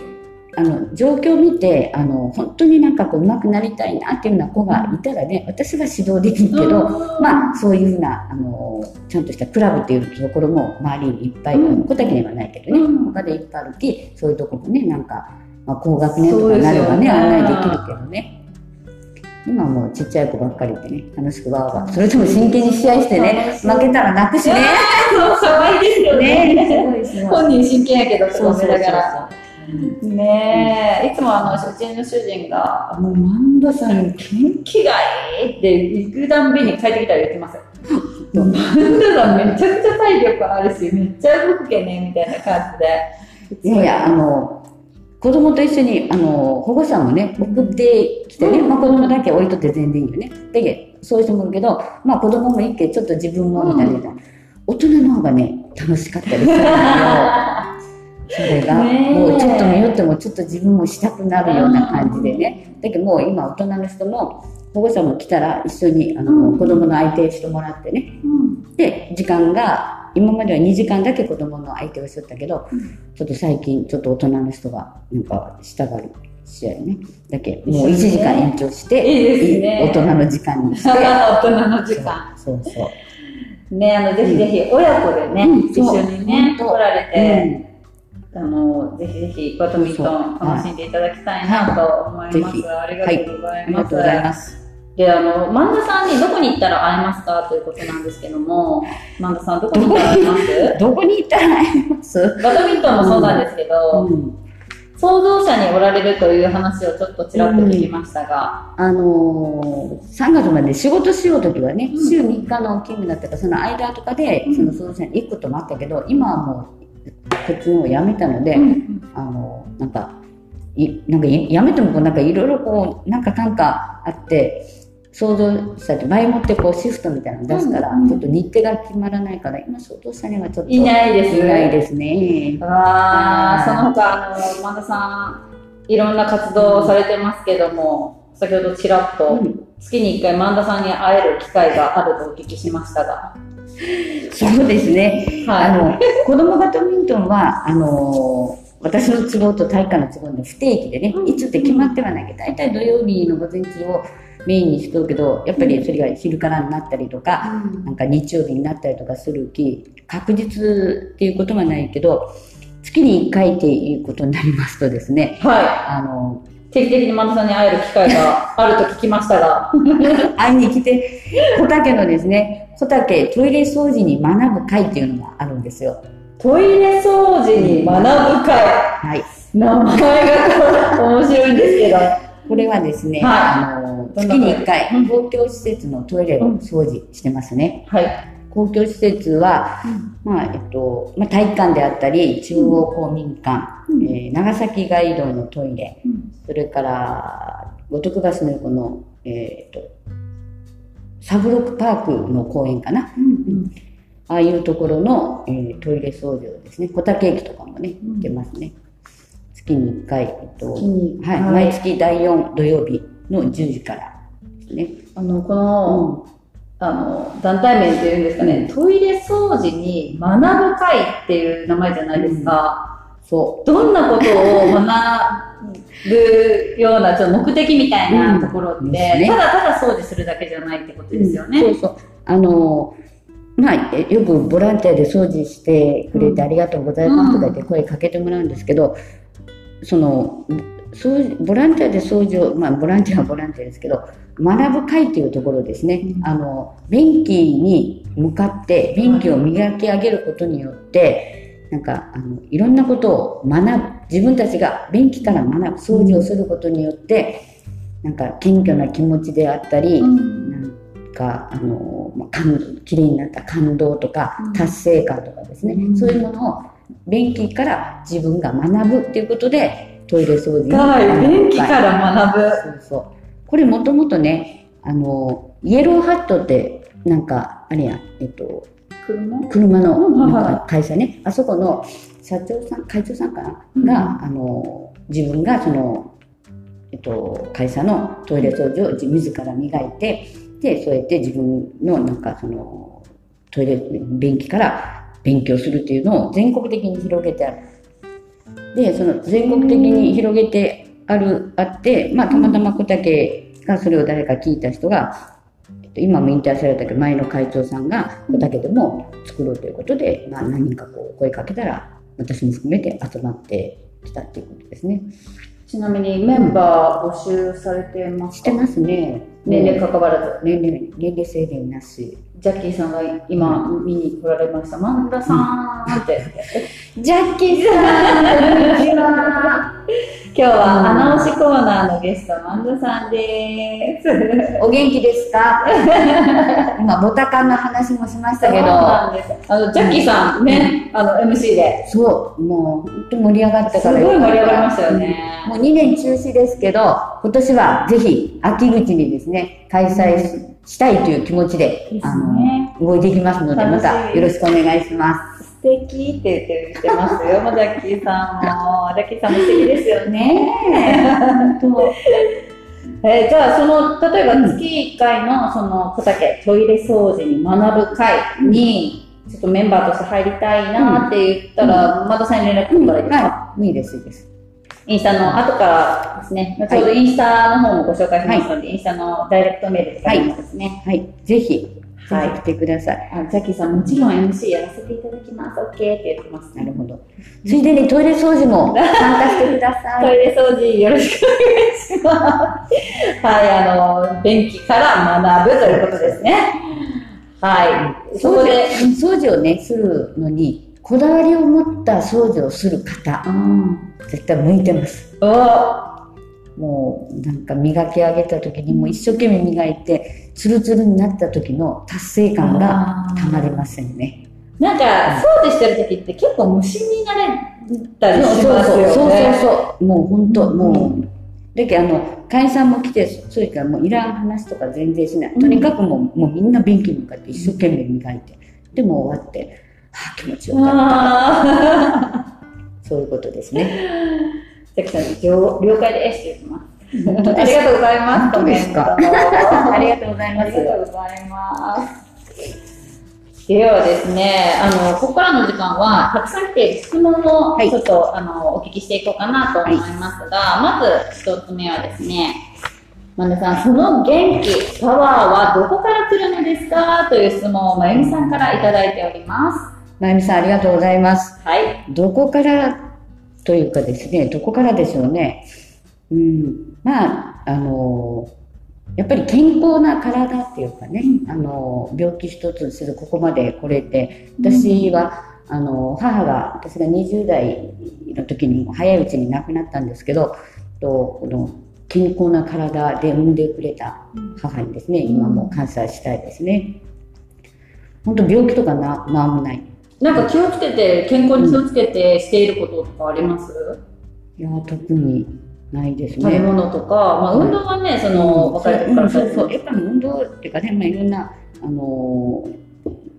あの状況を見てあの本当になんかこう上手くなりたいなっていうような子がいたらね私は指導できるけど、うん。まあそういうふうなあのちゃんとしたクラブっていうところも周りにいっぱい、うん。小竹にはないけどね、うん。他でいっぱいあるきそういうとこもねなんか、まあ、高学年とかなればね案内できるけどね今もうちっちゃい子ばっかりでね楽しくわーわーそれとも真剣に試合してね負けたら泣くしねそう、可愛いですよね。本人真剣やけど、とそういながら。ねえ、いつもあの、うちの主人が、もう、マンダさん、元気がいいって行くたんびに帰ってきたら言ってますよ。マンダさんめちゃくちゃ体力あるし、めっちゃ動くけね、みたいな感じで。いやいや、あの、子供と一緒に、あの、保護者もね、送ってきてね、うんまあ子供だけ置いとって全然いいよね。だけど、そういう人もいるけど、まあ子供もいいけど、ちょっと自分もみたいな、大人の方がね、楽しかったりする。<laughs> それが、もうちょっと見よってもちょっと自分もしたくなるような感じでね。だけどもう今大人の人も、保護者も来たら一緒にあの、うん。子供の相手してもらってね。うん。で、時間が、今までは2時間だけ子供の相手をしとったけど、ちょっと最近、ちょっと大人の人が、なんか、したがる試合ね。だけ、もう1時間延長して、いいですね。大人の時間にして、大人の時間。そうそう。ね、あの、ぜひぜひ、親子でね、うん一緒にね、来られて、うんあの、ぜひぜひバドミントン楽しんでいただきたいなと思います。ぜひ。ありがとうございます。ありがとうござい。ます。で、あの、万田さんにどこに行ったら会えますかということなんですけども、万田さんどこに行ったら会えます？<laughs> どこに行ったら会えます？バドミントンもそうなんですけど、うん。創造者におられるという話をちょっとちらっと聞きましたが、あのー、3月まで仕事しようときはね、うん。週3日の勤務だったから、その間とかでうん、その創造者に行くこともあったけど、今はもう、こっちのをやめたので、うんあの、なんか、いなんかいやめてもこうなんかいろいろこう、なんかなんかあって、想像者って前もってこうシフトみたいなの出すから、うんうんちょっと日程が決まらないから、今想像者にはちょっといないです。いないですね。あーそはい。の他、あの、万田さん、いろんな活動をされてますけども、先ほどちらっと、うん。月に1回万田さんに会える機会があるとお聞きしましたが、そうですね。はいあの、子供バドミントンは、あの、私の都合と体育館の都合で不定期でね、うんいつって決まってはないけど、大体土曜日の午前中をメインにしとるけど、やっぱりそれが昼からになったりとか、なんか日曜日になったりとかするき、確実っていうことはないけど、月に1回っていうことになりますとですね、はあの、い。定期的にマンダさんに会える機会があると聞きましたが。<laughs> 会いに来て、小竹のですね、小竹トイレ掃除に学ぶ会っていうのがあるんですよ。トイレ掃除に学ぶ会。はい。名前が面白いんですけど。これはですね、はあの、月に1回うん、公共施設のトイレを掃除してますね。はい。公共施設は、まあ、えっと、まあ、体育館であったり、中央公民館、うんえー長崎街道のトイレ、うんそれから、五徳橋の横の、えーっと、サブロックパークの公園かな。うんああいうところの、えートイレ掃除をですね、小竹駅とかもね、うん行ってますね。月に1回、えっと、月に一はい、回毎月第4土曜日の10時からですね。あの、この、あの、団体名っていうんですかね、トイレ掃除に学ぶ会っていう名前じゃないですか。そどんなことを学ぶようなちょっと目的みたいなところって、うんねただただ掃除するだけじゃないってことう。ですよね。そうそう。あの、まあ、えよくボランティアで掃除してくれてありがとうございますとか言って声かけてもらうんですけど、その、掃除ボランティアで掃除を、まあ、ボランティアはボランティアですけど、学ぶ会というところですね、うんあの、便器に向かって、便器を磨き上げることによって、なんか、あの、いろんなことを学ぶ、自分たちが便器から学ぶ、掃除をすることによって、なんか、謙虚な気持ちであったり、うん。なんか、あの、まあ、感綺麗になった感動とかうん、達成感とかですね、うん。そういうものを便器から自分が学ぶっていうことで、トイレ掃除にはい、学ぶ便器から学ぶ。そうそう。これもともとね、あの、イエローハットって、なんか、あれや、えっと、車車の <laughs> 会社ね、あそこの社長さん、会長さんかな、うん。が、あの、自分がその、えっと、会社のトイレ掃除を自自ら磨いて、で、そうやって自分のなんかその、トイレ、便器から勉強するっていうのを全国的に広げてある。で、その全国的に広げてある、あって、まあ、たまたま小竹がそれを誰か聞いた人が、えっと今も引退されたけど、前の会長さんが小竹でも作ろうということで、まあ、何人かこう声かけたら、私も含めて集まってきたっていうことですね。ちなみにメンバー募集されてますか？してますね。年齢関わらず。年齢、年齢制限なし。ジャッキーさんが今見に来られました。マンダさんって。ジャッキーさん、こんにちは。今日は穴押しコーナーのゲスト、マンダさんです。<laughs> お元気ですか？<laughs> 今、ボタカンの話もしましたけど、あの、ジャッキーさんね、あの、MC で。そう、もう、本当盛り上がったすからごい盛り上がりましたよね。もう2年中止ですけど、今年はぜひ秋口にですね、開催ししたいという気持ちで、ですあのね、動いていきますので、またよろしくお願いします。素敵って言ってますよ、ジャッキーさんも。ジャッキーさんも素敵ですよね。本えーじゃあ、その、例えば月1回の、その、小竹トイレ掃除に学ぶ会に、ちょっとメンバーとして入りたいなって言ったら、またさんに連絡取ったらいいですか、はい、いいです、いいです。インスタの後からですね、後ほどインスタの方もご紹介しますので、インスタのダイレクトメールとかにもですね、はい、ぜひ、ぜはいひ来てください。あジャッキーさんもちろん MC やらせていただきます、OK って言ってます。なるほど。ついでにトイレ掃除も参加してください。トイレ掃除よろしくお願いします。はい、あの、便器から学ぶということですね。はい。そこで、掃除をね、するのに、こだわりを持った掃除をする方、絶対向いてます。おもう、なんか磨き上げた時にもう一生懸命磨いて、ツルツルになった時の達成感がたまりませんね。なんか、掃除してる時って結構虫になれたりしますよね。そうそうそう。もう本当、うんもう。だけどあの、会員さんも来て、それからもういらん話とか全然しない。とにかくもう、もうみんな便器に向かって一生懸命磨いて。でも終わって、はあ、気持ちよかっあた。そういうことですね。さん、了了解ですって言ってます。ありがとうございます。本当ですかありがとうございますありがとうございます。ではですね、あの、ここからの時間は、たくさん来ている質問をはいちょっと、あの、お聞きしていこうかなと思いますが、まず一つ目はですね、マネさん、その元気、パワーはどこから来るのですか？という質問をまゆみさんからいただいております。まゆみさん、ありがとうございます。はい。どこからというかですね、どこからでしょうね。うん、まあ、あの、やっぱり健康な体っていうかね、あの、病気一つするここまで来れて、私は、あの、母が、私が20代の時にも早いうちに亡くなったんですけど、とこの健康な体で産んでくれた母にですね、今も感謝したいですね。本当病気とかな、なんもない。なんか気をつけて、健康に気をつけてしていることとかあります、いや、特にないですね。食べ物とか、まあ、運動はね、その、若い時からそうそう、やっぱり運動っていうかね、まあ、いろんな、あのー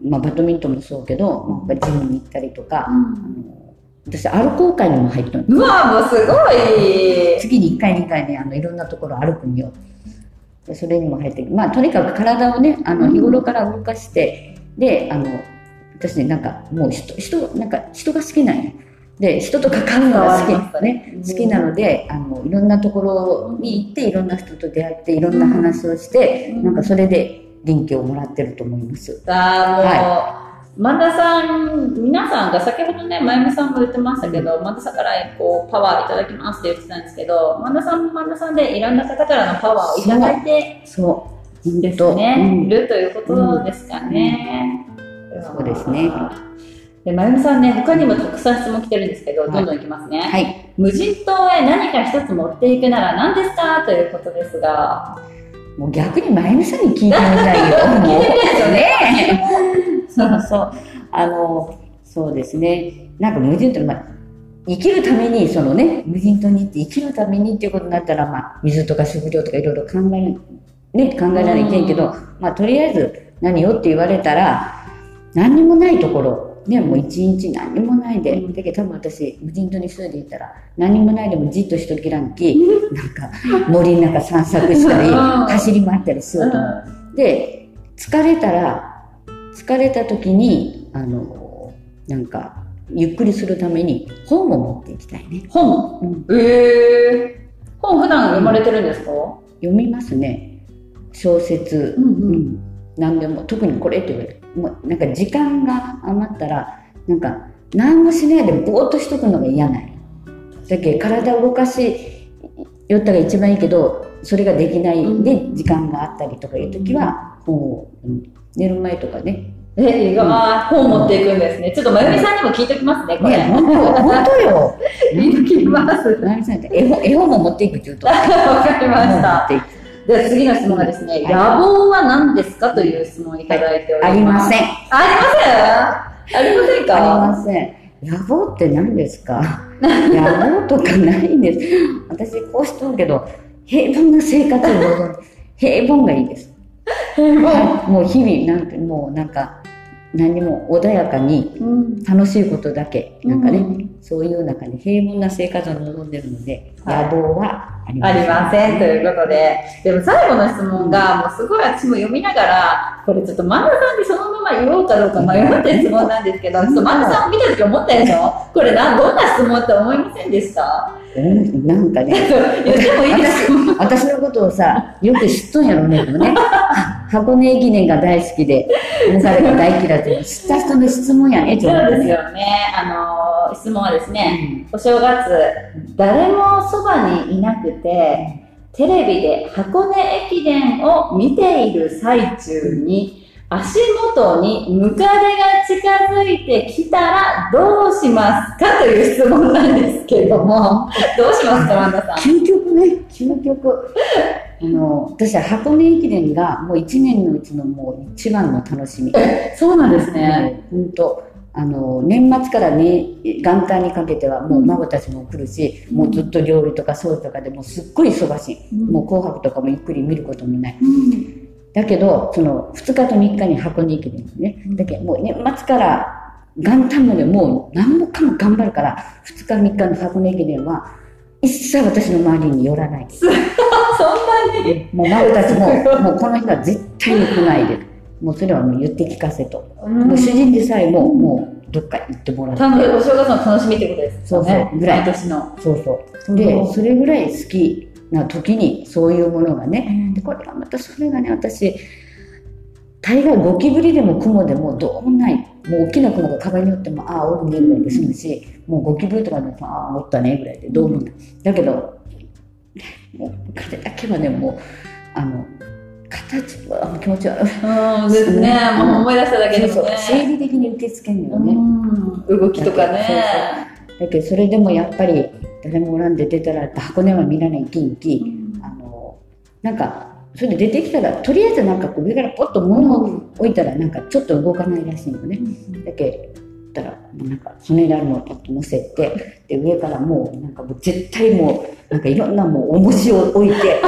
まあ、バドミントンもそうけど、まあ、ジムに行ったりとか、あの私、アルコー会にも入ってるんです。うわもうすごい。月に1回、2回ね、あのいろんなところ歩くんよ。でそれにも入ってる。まあ、とにかく体をね、あの日頃から動かして、で、あの、私ね、なんかもう人、人、なんか人が好きなんよ。で、人と関わるのが好き。ね、好きなので、あの、いろんなところに行って、いろんな人と出会って、いろんな話をして、なんかそれで元気をもらってると思います。あもう、万田さん、皆さんが先ほどね、まゆみさんも言ってましたけど、万田さんからこうパワーいただきますって言ってたんですけど、万田さんも万田さんでいろんな方からのパワーをいただいてそう。本です当ね、うんいるということですかね。そうですね。で、まゆみさんね、他にもたくさん質問来てるんですけど、はいどんどんいきますね。はい。無人島へ何か一つ持っていくなら何ですかということですが。もう逆にまゆみさんに聞いてみたいよ。<laughs> 聞いてみたいですよね。<laughs> そうそう。あの、そうですね。なんか無人島、まあ、生きるために、そのね、無人島に行って生きるためにっていうことになったら、まあ、水とか食料とかいろいろ考え、ね、考えられてんけど、まあ、とりあえず何よって言われたら、何にもないところ、ね、もう一日何にもないで、うん。だけど多分私、無人島に一人で行ったら、何にもないでもじっとしときらんき、なんか森の中散策したり、うん。走り回ったりしようと思う。で、疲れたら、疲れた時に、あの、なんか、ゆっくりするために本を持っていきたいね。本？うん。えー、本普段読まれてるんですか、読みますね。小説、うんうん、何でも、特にこれって言われて、もうなんか時間が余ったら、なんか、何もしないでぼーっとしとくのが嫌ない。だけど体を動かし、よったが一番いいけど、それができないで、時間があったりとかいう時は、本を、うん寝る前とかね、え、意外、あー本持っていくんですね。ちょっとまゆみさんにも聞いときますね、これ。ね、本当、本当よ。<laughs> 聞きます。なみさんって絵本絵本も持っていくって言うと。<laughs> わかりました。持っていくでは次の質問がですね、はい野望は何ですかという質問をいただいておあります。りません。ありません？ありませんか？ありません。野望って何ですか？野望とかないんです。私こうしとるけど、平凡な生活を平凡がいいです。はいもう日々、なんて、もうなんか、何も穏やかにうん。楽しいことだけ、なんかね、うん。そういう中に平凡な生活を望んでるので、はい。野望はありません。ありませんということで、でも最後の質問が、もうすごい私も読みながら、これちょっと真ん中さんにそのまま言おうかどうか迷ってる質問なんですけど、ちょっと真ん中さんを見た時思ったでしょ？これな、どんな質問って思いませんでした？うんなんかね、言ってもいいですか私のことをさ、よく知っとんやろね、でもね。箱根駅伝が大好きで、彼が大嫌いって、知った人の質問やね、そうですよね。あの、質問はですね、お正月、誰もそばにいなくて、テレビで箱根駅伝を見ている最中に、足元にムカデが近づいてきたらどうしますかという質問なんですけども、<laughs> どうしますか、ワンダさん？究極ね、究極。あの、私は箱根駅伝がもう一年のうちのもう一番の楽しみ。そうなんですね。本当あの、年末からね、元旦にかけてはもう孫たちも来るし、もうずっと料理とか掃除とかでもうすっごい忙しい。もう紅白とかもゆっくり見ることもない。だけど、その2日と3日に箱根駅伝ですね。だけどもう年末から元旦までもう何もかも頑張るから、2日3日の箱根駅伝は一切私の周りに寄らないで。そんなに？もう孫たちも、もうこの日は絶対に来ないで。もうそれはもう言って聞かせと。もう主人でさえも、もうどっか行ってもらって。楽お正月の楽しみってことですそうそうね。ぐらい毎年の。そうそう。で、それぐらい好きな時にそういうものがねでこれがまたそれがね私大概ゴキブリでもクモでもどうもない。もう大きな雲が壁によってもああおるねぐらいで済むし、もうゴキブリとかでもああおったねぐらいでどうもない、だけどもう彼だけはねもうあの形は気持ち悪いうんですね。もう思い出しただけでそうそうもね。生理的に受け付けんのよね、うん。動きとかね。だけどそれでもやっぱり誰もおらんで出たら箱根は見らないきんき、あのなんかそれで出てきたらとりあえずなんかこう上からポッと物を置いたらなんかちょっと動かないらしいのね、だけどったらなんかその間もパッと乗せてで上からもうなんかもう絶対もうなんかいろんなもう重しを置いて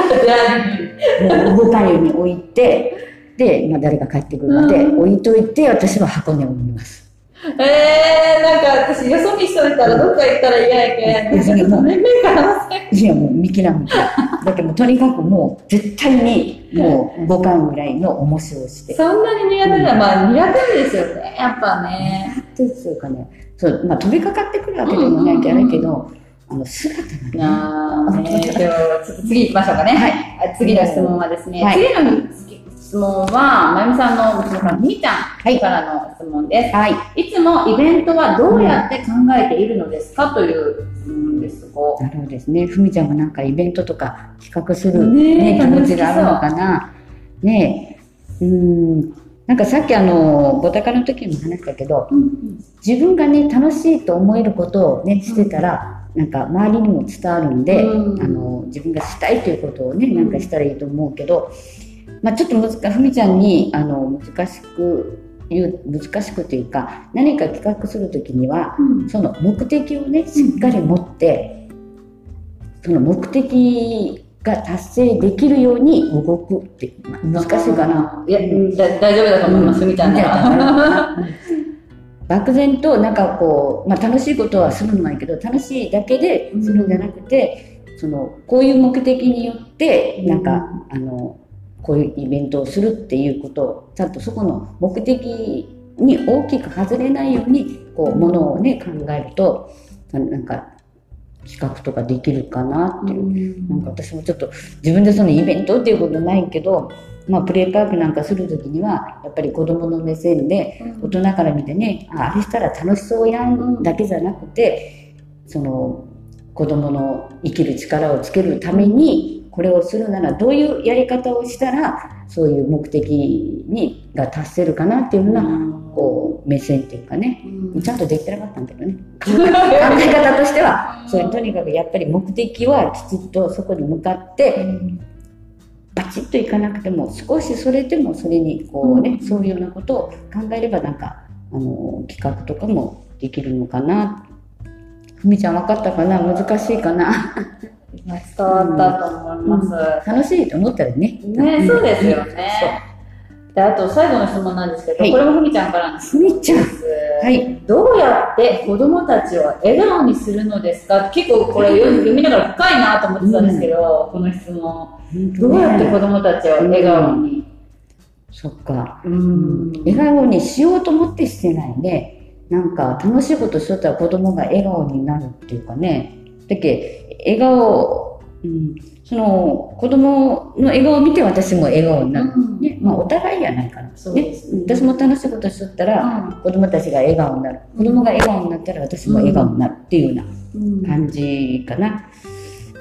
もう動かんように置いてで、まあ、誰が帰ってくるまで置いといて私は箱根を見ます。えー、なんか私よそ見しといたらどっか行ったら嫌やけん。別にもう年齢からせいやもう見切らん見切らんだけどもうとにかくもう絶対にもう動かんぐらいの重しをして。そんなに苦手なまあ苦手ですよ。ね、やっぱね。ですいうかねそう、まあ、飛びかかってくるわけでもないけどあるけどあの姿がねなあ、ね、次行きましょうかね。はい。次の質問はですね、はい。次の質問は、まゆみさんの娘さん、みーちゃんからの質問です。はい。いつもイベントはどうやって考えているのですかという質問ですが。なるほどですね。ふみちゃんもなんかイベントとか企画する、ねえね気持ちがあるのかな。ねえ。うん。なんかさっきあのボタカの時にも話したけど自分がね楽しいと思えることをねしてたら、なんか周りにも伝わるんで、うん。あの自分がしたいということをねなんかしたらいいと思うけど、まあ、ちょっと難しふみちゃんにあの難しく言う難しくというか何か企画する時にはうん。その目的をねしっかり持って、その目的が達成できるように動くって、まあ難しいかな。いや、うんだ大丈夫だと思います、みたいな。な <laughs> 漠然となんかこう、まあ、楽しいことはするのはいいけど楽しいだけでするんじゃなくて、そのこういう目的によってなんか、あのこういうイベントをするっていうことをちゃんとそこの目的に大きく外れないようにこうものをね考えるとななんか企画とかできるかなっていう。なんか私もちょっと自分でそのイベントっていうことないけど、まあ、プレイパークなんかする時にはやっぱり子どもの目線で大人から見てねああれしたら楽しそうやんだけじゃなくてその子どもの生きる力をつけるためにこれをするならどういうやり方をしたらそういう目的にが達せるかなっていうようなこう目線っていうかね。ちゃんとできてなかったんだけどね。考え方としてはそれとにかくやっぱり目的はきちっとそこに向かってバチッといかなくても少しそれでもそれにこうね、うん。そういうようなことを考えればなんかあの企画とかもできるのかな。ふみちゃん分かったかな？難しいかな？伝わったと思います。楽しいと思ったらね。ね、そうですよね。で、あと最後の質問なんですけど、はい。これもふみちゃんからの質問です。ふみちゃん。はい。どうやって子供たちを笑顔にするのですか？結構これ読みながら深いなと思ってたんですけど、この質問。どうやって子供たちを笑顔に？そっか。うん。笑顔にしようと思ってしてないねなんか楽しいことしとったら子供が笑顔になるっていうかね。だけ笑顔、うん、その子供の笑顔を見て私も笑顔になる、うん。ね。まあ、お互いやないかな、ね、私も楽しいことしとったら、子供たちが笑顔になる。子供が笑顔になったら私も笑顔になるっていうよううん。な感じかな、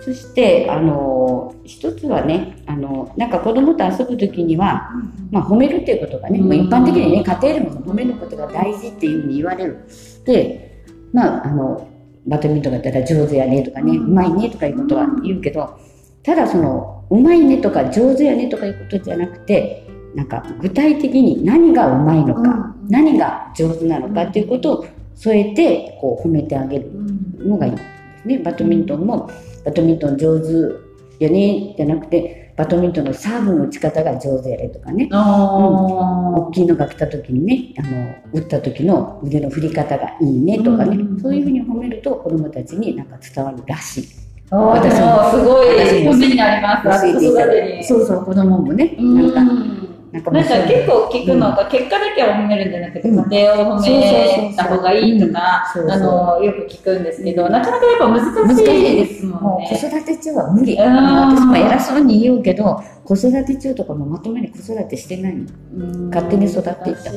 そしてあの一つはねあのなんか子供と遊ぶ時にはまあ、褒めるっていうことがね、うん。まあ、一般的にね家庭でも褒めることが大事っていうふうに言われる。でまああのバドミントンだったら上手やねとかね、ううんまいねとかいうことは言うけどただそのうまいねとか上手やねとかいうことじゃなくてなんか具体的に何がうまいのか、うん何が上手なのかっていうことを添えてこう褒めてあげるのがいいですね。バドミントンもバドミントン上手やねじゃなくてバドミントンのサーブの打ち方が上手やねとかね。あ大きいのが来た時にねあの打った時の腕の振り方がいいねとかね、うんそういうふうに褒めると子どもたちになんか伝わるらしい。あ私もすごい私もためになります。教えていただいて。子育てにそうそう子供もね、うん。なんかなんかなんか結構聞くのが、結果だけを褒めるんじゃなくて、うん。家庭を褒めた方がいいとか、あの、よく聞くんですけど、なかなかやっぱ難しいですもんね。子育て中は無理。うん。私も偉そうに言うけど、子育て中とかもまともに子育てしてないの。うん。勝手に育っていった。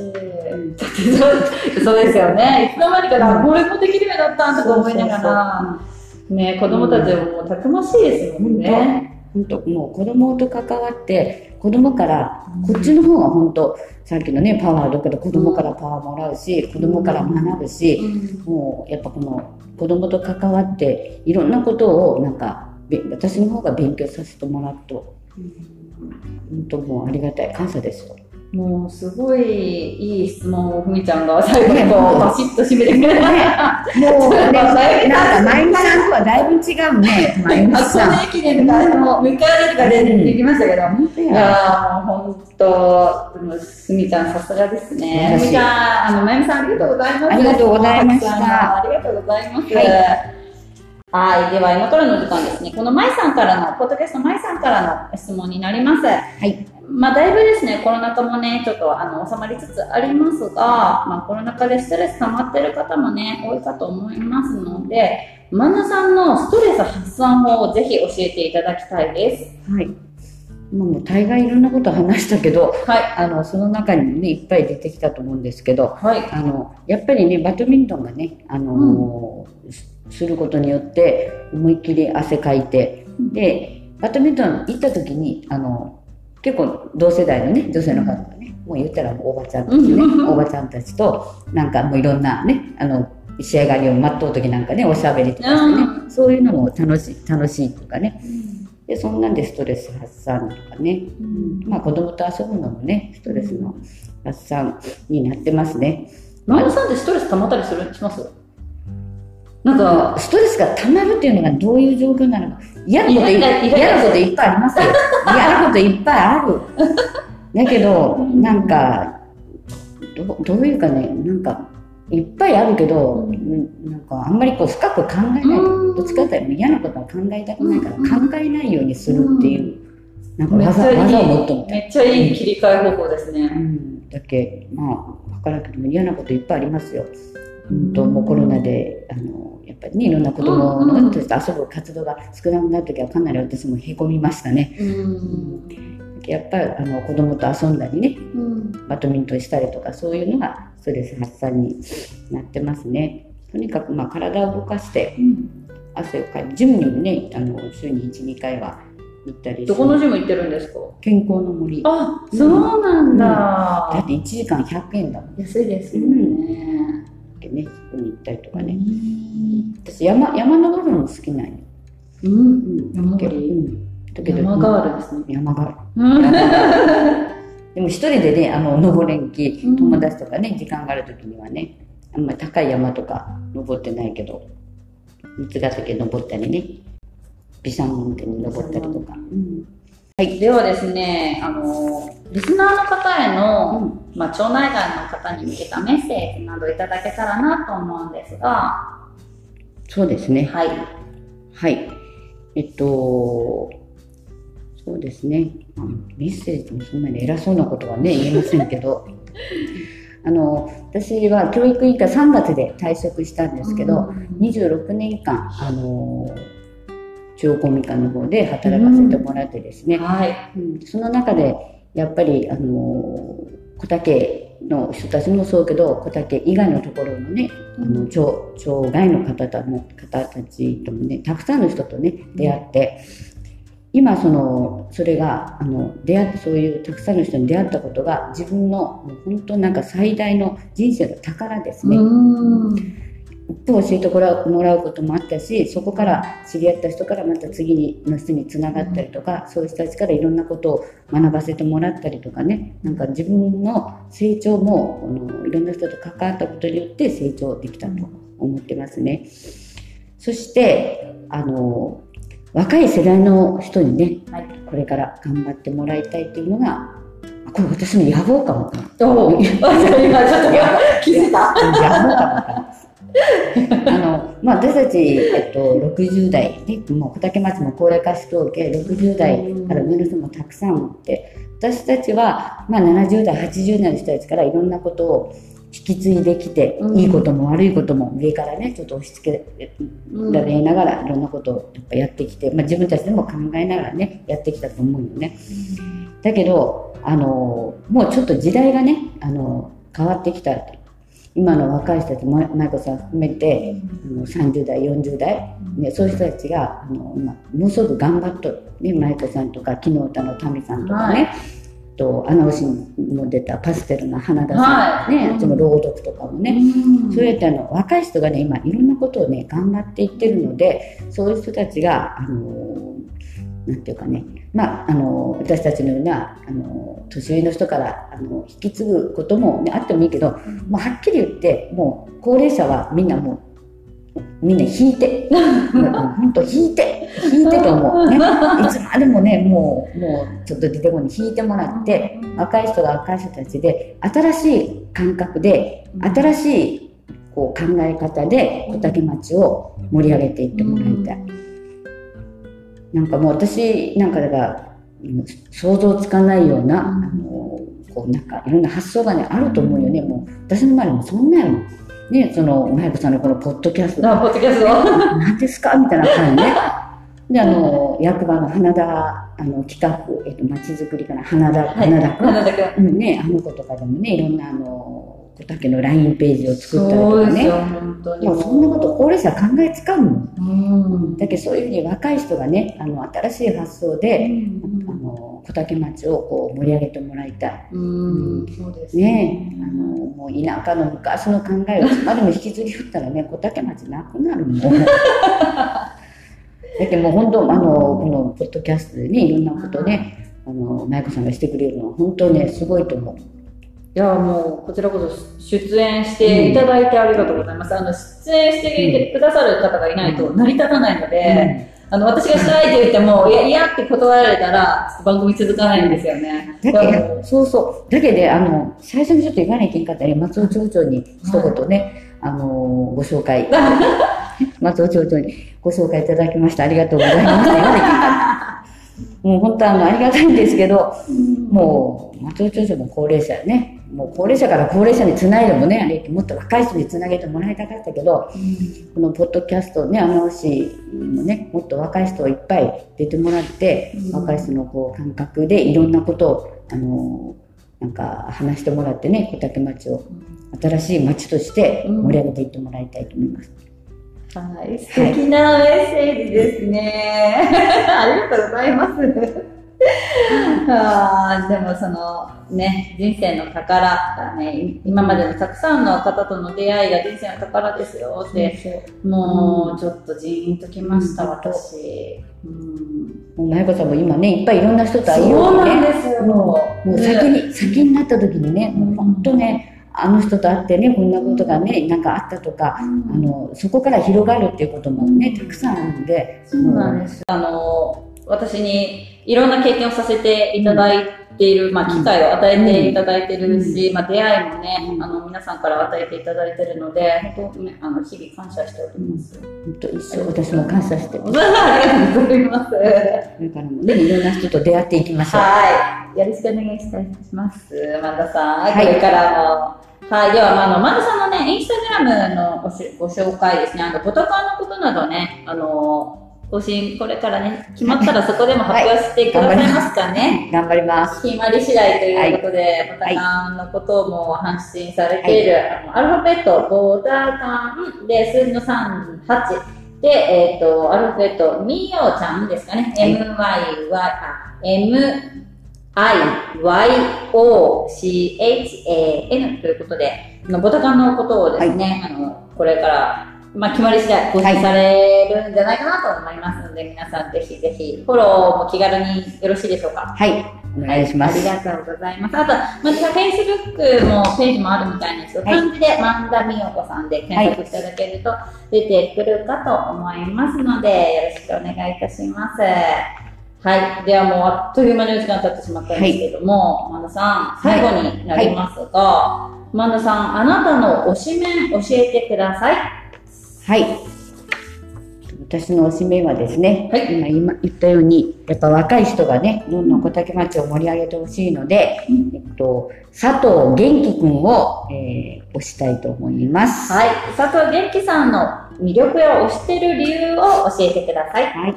そうですよね。いつの間にかな、これもできるようになったんとか思いながら、ね、子供たちももうたくましいですもんね。本当もう子供と関わって子供からこっちの方が本当さっきのねパワーだけど子供からパワーもらうし子供から学ぶし、もうやっぱこの子供と関わっていろんなことをなんかべ私の方が勉強させてもらうと本当もうありがたい感謝ですよ。もうすごいいい質問をふみちゃんが最後にこう <laughs> バシッと締めてくれた。もう <laughs> ね、なんか、まゆみさんとはだいぶ違うね、まゆみ箱さん。根駅伝で誰も迎えられるかで出てきましたけど、本当いや。本当、もうすみちゃんさすがですね。ふみちゃん、あの、まゆみさんありがとうございます。ありがとうございましたありがとうございます。はいはい、では今からの時間ですね、このまいさんからの、ポッドキャストまいさんからの質問になります。はい。まあ、だいぶですね、コロナ禍もね、ちょっとあの収まりつつありますが、まあ、コロナ禍でストレス溜まってる方もね、多いかと思いますので、マナさんのストレス発散法をぜひ教えていただきたいです。はい。今もう大概いろんなこと話したけど、はい。あの、その中にもね、いっぱい出てきたと思うんですけど、はい。あの、やっぱりね、バドミントンがね、あのすすることによって、思いっきり汗かいて、で、バドミントン行った時に、あの、結構同世代のね、女性の方がね、もう言ったらおばちゃんたちね、うん。<laughs> おばちゃんたちと、なんかもういろんなね、あの、仕上がりを待っとう時なんかね、おしゃべりとかしてね、うそういうのも楽しい、楽しいとかね。で、そんなんでストレス発散とかね、まあ子供と遊ぶのもね、ストレスの発散になってますね。マナさんってストレス溜まったりする？します？なんか、ストレスが溜まるっていうのがどういう状況なのか嫌なこと嫌なこといっぱいありますよ。<laughs> 嫌なこといっぱいある。だけどなんかどどういうかねなんかいっぱいあるけど、うん。なんかあんまりこう深く考えない。うん。どっちかっていうと嫌なことは考えたくないから、考えないようにするっていう、なんか技技を持っとみたいめっちゃいい切り替え方法ですうね。ん、だけまあ分からんけども嫌なこといっぱいありますよ。うんともうコロナであのやっぱりねいろんな子供と遊ぶ活動が少なくなった時はかなり私もへこみましたね。うん。やっぱりあの子供と遊んだりねうん。バドミントンしたりとかそういうのがストレス発散になってますね。とにかくまあ体を動かして汗をかいてジムにもねあの週に12回は行ったりどこのジム行ってるんですか？健康の森だあ、そうなんだ。って1時間100円だもん安いですよね。ねそこに行ったりとかね。私山山登るのも好きなんよ。うん。うん山登りうんだけど山ガールですね。山ガール <laughs> うん。でも一人でねあの登れんきうん友達とかね時間がある時にはねあんまり高い山とか登ってないけど三ヶ岳登ったりね美山温泉に登ったりとか、うんはい、ではですね、あの、リスナーの方への、まあ、町内外の方に向けたメッセージなどいただけたらなと思うんですが、そうですね。はい。はい。えっとそうですね。メッセージもそんなに偉そうなことはね言えませんけど。<laughs> あの私は教育委員会3月で退職したんですけど、26年間、あの中央公民館の方で働かせてもらってですね、はい。うんその中でやっぱり、あの小竹の人たちもそうけど小竹以外のところのね、あの町町外の方たの方たちともねたくさんの人とね出会って、今そのそれがあの出会ってそういうたくさんの人に出会ったことが自分の本当なんか最大の人生の宝ですね。うん。一歩教えてもらうもらうこともあったしそこから知り合った人からまた次にの人につながったりとか、そういう人たちからいろんなことを学ばせてもらったりとかねなんか自分の成長もあのいろんな人と関わったことによって成長できたと思ってますね。そしてあの若い世代の人にね、はいこれから頑張ってもらいたいというのがあこれ私の野望かもかな。今ちょっと気づいたやろうかな <laughs> あの、まあ、私たち、えっと、60代、ね、もう小竹町も高齢化しとうけ、60代から上の人もたくさんおって、私たちは、まあ、70代80代の人たちからいろんなことを引き継いできて、うん。いいことも悪いことも上からねちょっと押し付けられながらいろんなことをやっぱやってきて、まあ、自分たちでも考えながらねやってきたと思うよね。だけどあのもうちょっと時代がねあの変わってきた今の若い人たちま舞子さん含めてあの30代40代、ね、そういう人たちがあの今ものすごく頑張っとる、ね、舞子さんとか昨日歌のタミさんとかね、と穴尾市にも出たパステルの花田さん、はい。ねあっちも朗読とかもね、うん。そうやってあの若い人がね今いろんなことをね頑張っていってるのでそういう人たちがあのなんていうかねまああの私たちのようなあの年上の人からあの引き継ぐことも、ね、あってもいいけどもうはっきり言ってもう高齢者はみんなもうみんな引いて。<laughs> 本当引いて。引いてと思う。ね。<laughs> いつまでもねもうもうちょっと出てこに引いてもらって若い人が若い人たちで新しい感覚で新しいこう考え方で小竹町を盛り上げていってもらいたい。なんかもう私なんかだからうん想像つかないような、うんあのこうなんかいろんな発想がねあると思うよね。もう私の周りもそんなんやもんねその舞子さんのこのポッドキャスト。あポッドキャスト。<laughs> 何ですかみたいな感じね。で、あの、役場の花田、あの、企画、えっと、まちづくりかな、花田、はい。花田君。うんね、あの子とかでもね、いろんな、あの、小竹の LINE ページを作ったりとかね。そもうそんなこと高齢者考えつかんもん。うんだけどそういうふうに若い人がね、あの、新しい発想で、あの、小竹町をこう盛り上げてもらいたい。うんそうですねあの、もう田舎の昔の考えをいつまでも引き継ぎよったらね、小竹町なくなるもん。<laughs> だけどもう本当、あの、このポッドキャストでね、いろんなことね、あの、舞子さんがしてくれるのは本当ね、すごいと思う。いやもうこちらこそ出演していただいてありがとうございます。あの出演してくださる方がいないと成り立たないので、あの私がしたいって言っても、いや、いやって断られたら、番組続かないんですよね。だけど、そうそう。だけど、あの、最初にちょっと言わなきゃいけんかったら、松尾町長に一言ね、あの、ご紹介、<laughs> 松尾町長にご紹介いただきました。ありがとうございます。もう本当あの、ありがたいんですけど、もう、松尾町長も高齢者やね。もう高齢者から高齢者につないでもね、あれもっと若い人につなげてもらいたかったけど、このポッドキャストね、アナウンシもね、もっと若い人をいっぱい出てもらって、うん若い人のこう感覚でいろんなことを、あのなんか話してもらってね、小竹町を新しい町として盛り上げていってもらいたいと思います。はい、素敵なメッセージですね。<laughs> ありがとうございます。<laughs> あーでもそのね、人生の宝がね、今までのたくさんの方との出会いが人生の宝ですよ。って、もうちょっとジーンときました、うん私。うん、もう、まゆこさんも今ね、いっぱいいろんな人と会いそようにね、うなんですよ。もう先に、先になった時にね、もう本当ね、あの人と会ってね、こんなことがね、なんかあったとか、うん。あの、そこから広がるっていうこともね、たくさんあるので、そうなんです。あの、私にいろんな経験をさせていただいている、まあ、機会を与えていただいてるし、まあ、出会いもね、うんあの、皆さんから与えていただいてるので、本当ね、あの、日々感謝しております。本当一生私も感謝して、こ <laughs> ありがとうございます。れからもね、いろんな人と出会っていきましょう。はい。よろしくお願いいたします。万田さん。はいこれからも。はい。では、まあ、あの、万田さんのね、インスタグラムのごしご紹介ですね。あの、ポトカーのことなどね、あの、更新、これからね、決まったらそこでも発表してくださいますかね。<laughs> 頑張ります。決まり次第ということで、ボタカンのことも発信されている、あのアルファベット、ボタカンで、数字の3、8。で、えっ、と、アルファベット、みよちゃんですかね。はい MYY、あ、M、I、Y、O、C、H、A、N ということで、あのボタカンのことをですね、あの、これから、まあ、決まり次第更新されるんじゃないかなと思いますので、皆さんぜひぜひ、フォローも気軽によろしいでしょうか。はい、お願いします。ありがとうございます。あと、また、フェイスブックもページもあるみたいなんですけど、はい漢字で万田美代子さんで検索していただけると出てくるかと思いますので、よろしくお願いいたします。はい。ではもうあっという間にお時間経ってしまったんですけども、万田さん、最後になりますが、万田さん、あなたの推しメン教えてください。はい。私のおしめはですね、はい今今言ったようにやっぱ若い人がねどんどん小竹町を盛り上げてほしいので、うんえっと、佐藤元気くんを、えー推したいと思います。はい。佐藤元気さんの魅力や推してる理由を教えてください。はい。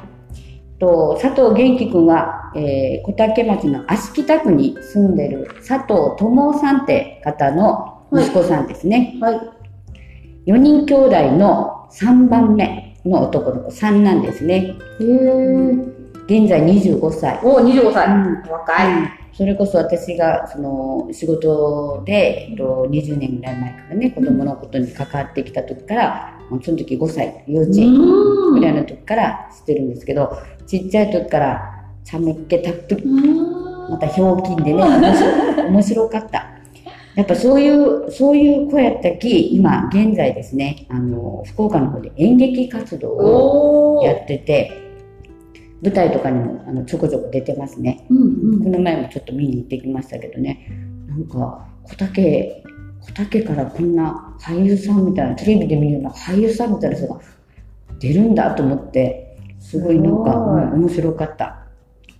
と佐藤元気くんは、えー小竹町の足北区に住んでる佐藤智さんって方の息子さんですね。はい。4人兄弟の3番目の男の子3なんですね。へー。現在25歳。お、25歳。うん若い。それこそ私がその仕事で、えっと、20年ぐらい前からね子供のことに関わってきた時から、その時5歳幼稚園うんぐらいの時からしてるんですけどちっちゃい時からちゃめっ気たっぷりまたひょうきんでね面白かったやっぱそういうそういう子やったき今現在ですねあの福岡の方で演劇活動を。やってて舞台とかにもあのちょこちょこ出てますね。うんこの前もちょっと見に行ってきましたけどね。なんか小竹小竹からこんな俳優さんみたいなテレビで見るような俳優さんみたいな人が出るんだと思ってすごいなんか、うん面白かった、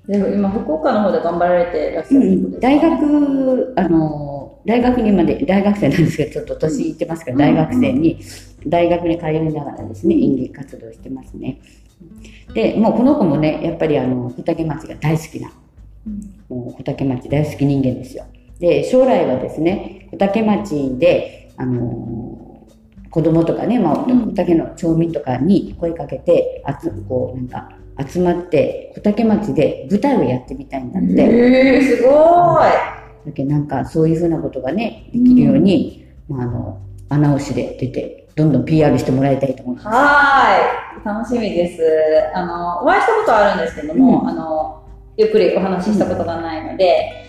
でも今、福岡の方で頑張られていらっしゃるってことですか？大学あの大学にまで大学生なんですけどちょっと年いってますけど、うん大学生に大学に通いながらですね演劇活動してますねでもうこの子もねやっぱりあの小竹町が大好きなもう小竹町大好き人間ですよ。で、将来はですね、小竹町で、あのー子供とかね、まあ、うん小竹の町民とかに声かけて、あつこう、なんか、集まって、小竹町で舞台をやってみたいんだって。へー、すごーい。だけどなんか、そういうふうなことがね、できるように、まあ、あの、穴押しで出て、どんどん PR してもらいたいと思います。はーい。楽しみです。あの、お会いしたことはあるんですけども、うんあの、ゆっくりお話ししたことがないので、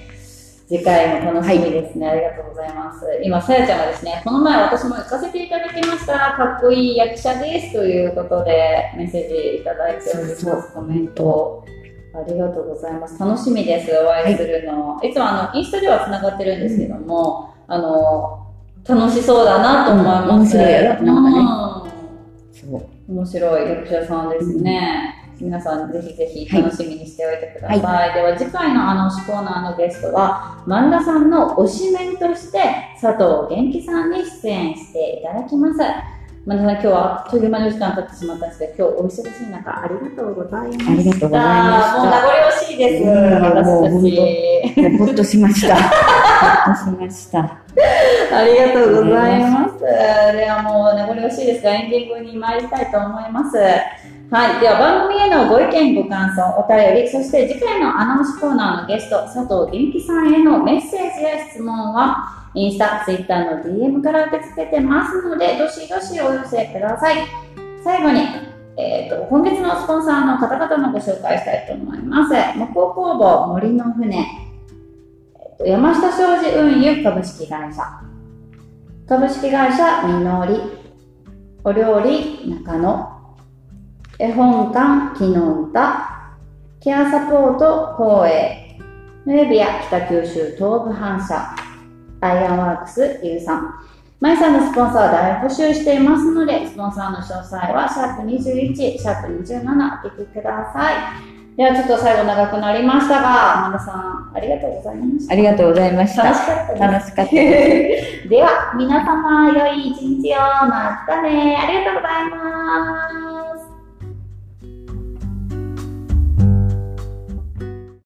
次回も楽しみですね、ありがとうございます。今、さやちゃんがですね、この前私も行かせていただきました。かっこいい役者ですということで、メッセージいただいております。コメント。ありがとうございます。楽しみです、お会いするの。い、つもあの、インスタでは繋がってるんですけども、あの、楽しそうだなと思います。うん面白いやろなんかね。そう。面白い役者さんですね。皆さんぜひぜひ楽しみにしておいてください。では次回のあの推しコーナーのゲストは、万田さんの推しメンとして佐藤元気さんに出演していただきます。万田さん、今日はあっという間にお時間経ってしまったんですけど、今日お忙しい中、ありがとうございました。ありがとうございましたもう名残惜しいです、うんもう私本たち。もうほっとしました。<laughs> しました。ありがとうございます。ではもう名残惜しいですが、エンディングに参りたいと思います。はい。では番組へのご意見、ご感想、お便り、そして次回のアナウンスコーナーのゲスト、佐藤元気さんへのメッセージや質問は、インスタ、ツイッターの DM から受け付けてますので、どしどしお寄せください。最後に、えー、と今月のスポンサーの方々のご紹介したいと思います。木工工房森の船、山下商事運輸株式会社、株式会社みのり、お料理中野、絵本館きのうた、ケアサポート光栄、ヌエビア北九州東部反射、アイアンワークスゆうさん、マイさんのスポンサーは大募集していますので、スポンサーの詳細はシャープ21、シャープ27お聞きください。ではちょっと最後長くなりましたが、マ田さん、ありがとうございました。ありがとうございました。楽しかったです。楽しかったです。<laughs> では、皆様、良い一日を。またね。ありがとうございます。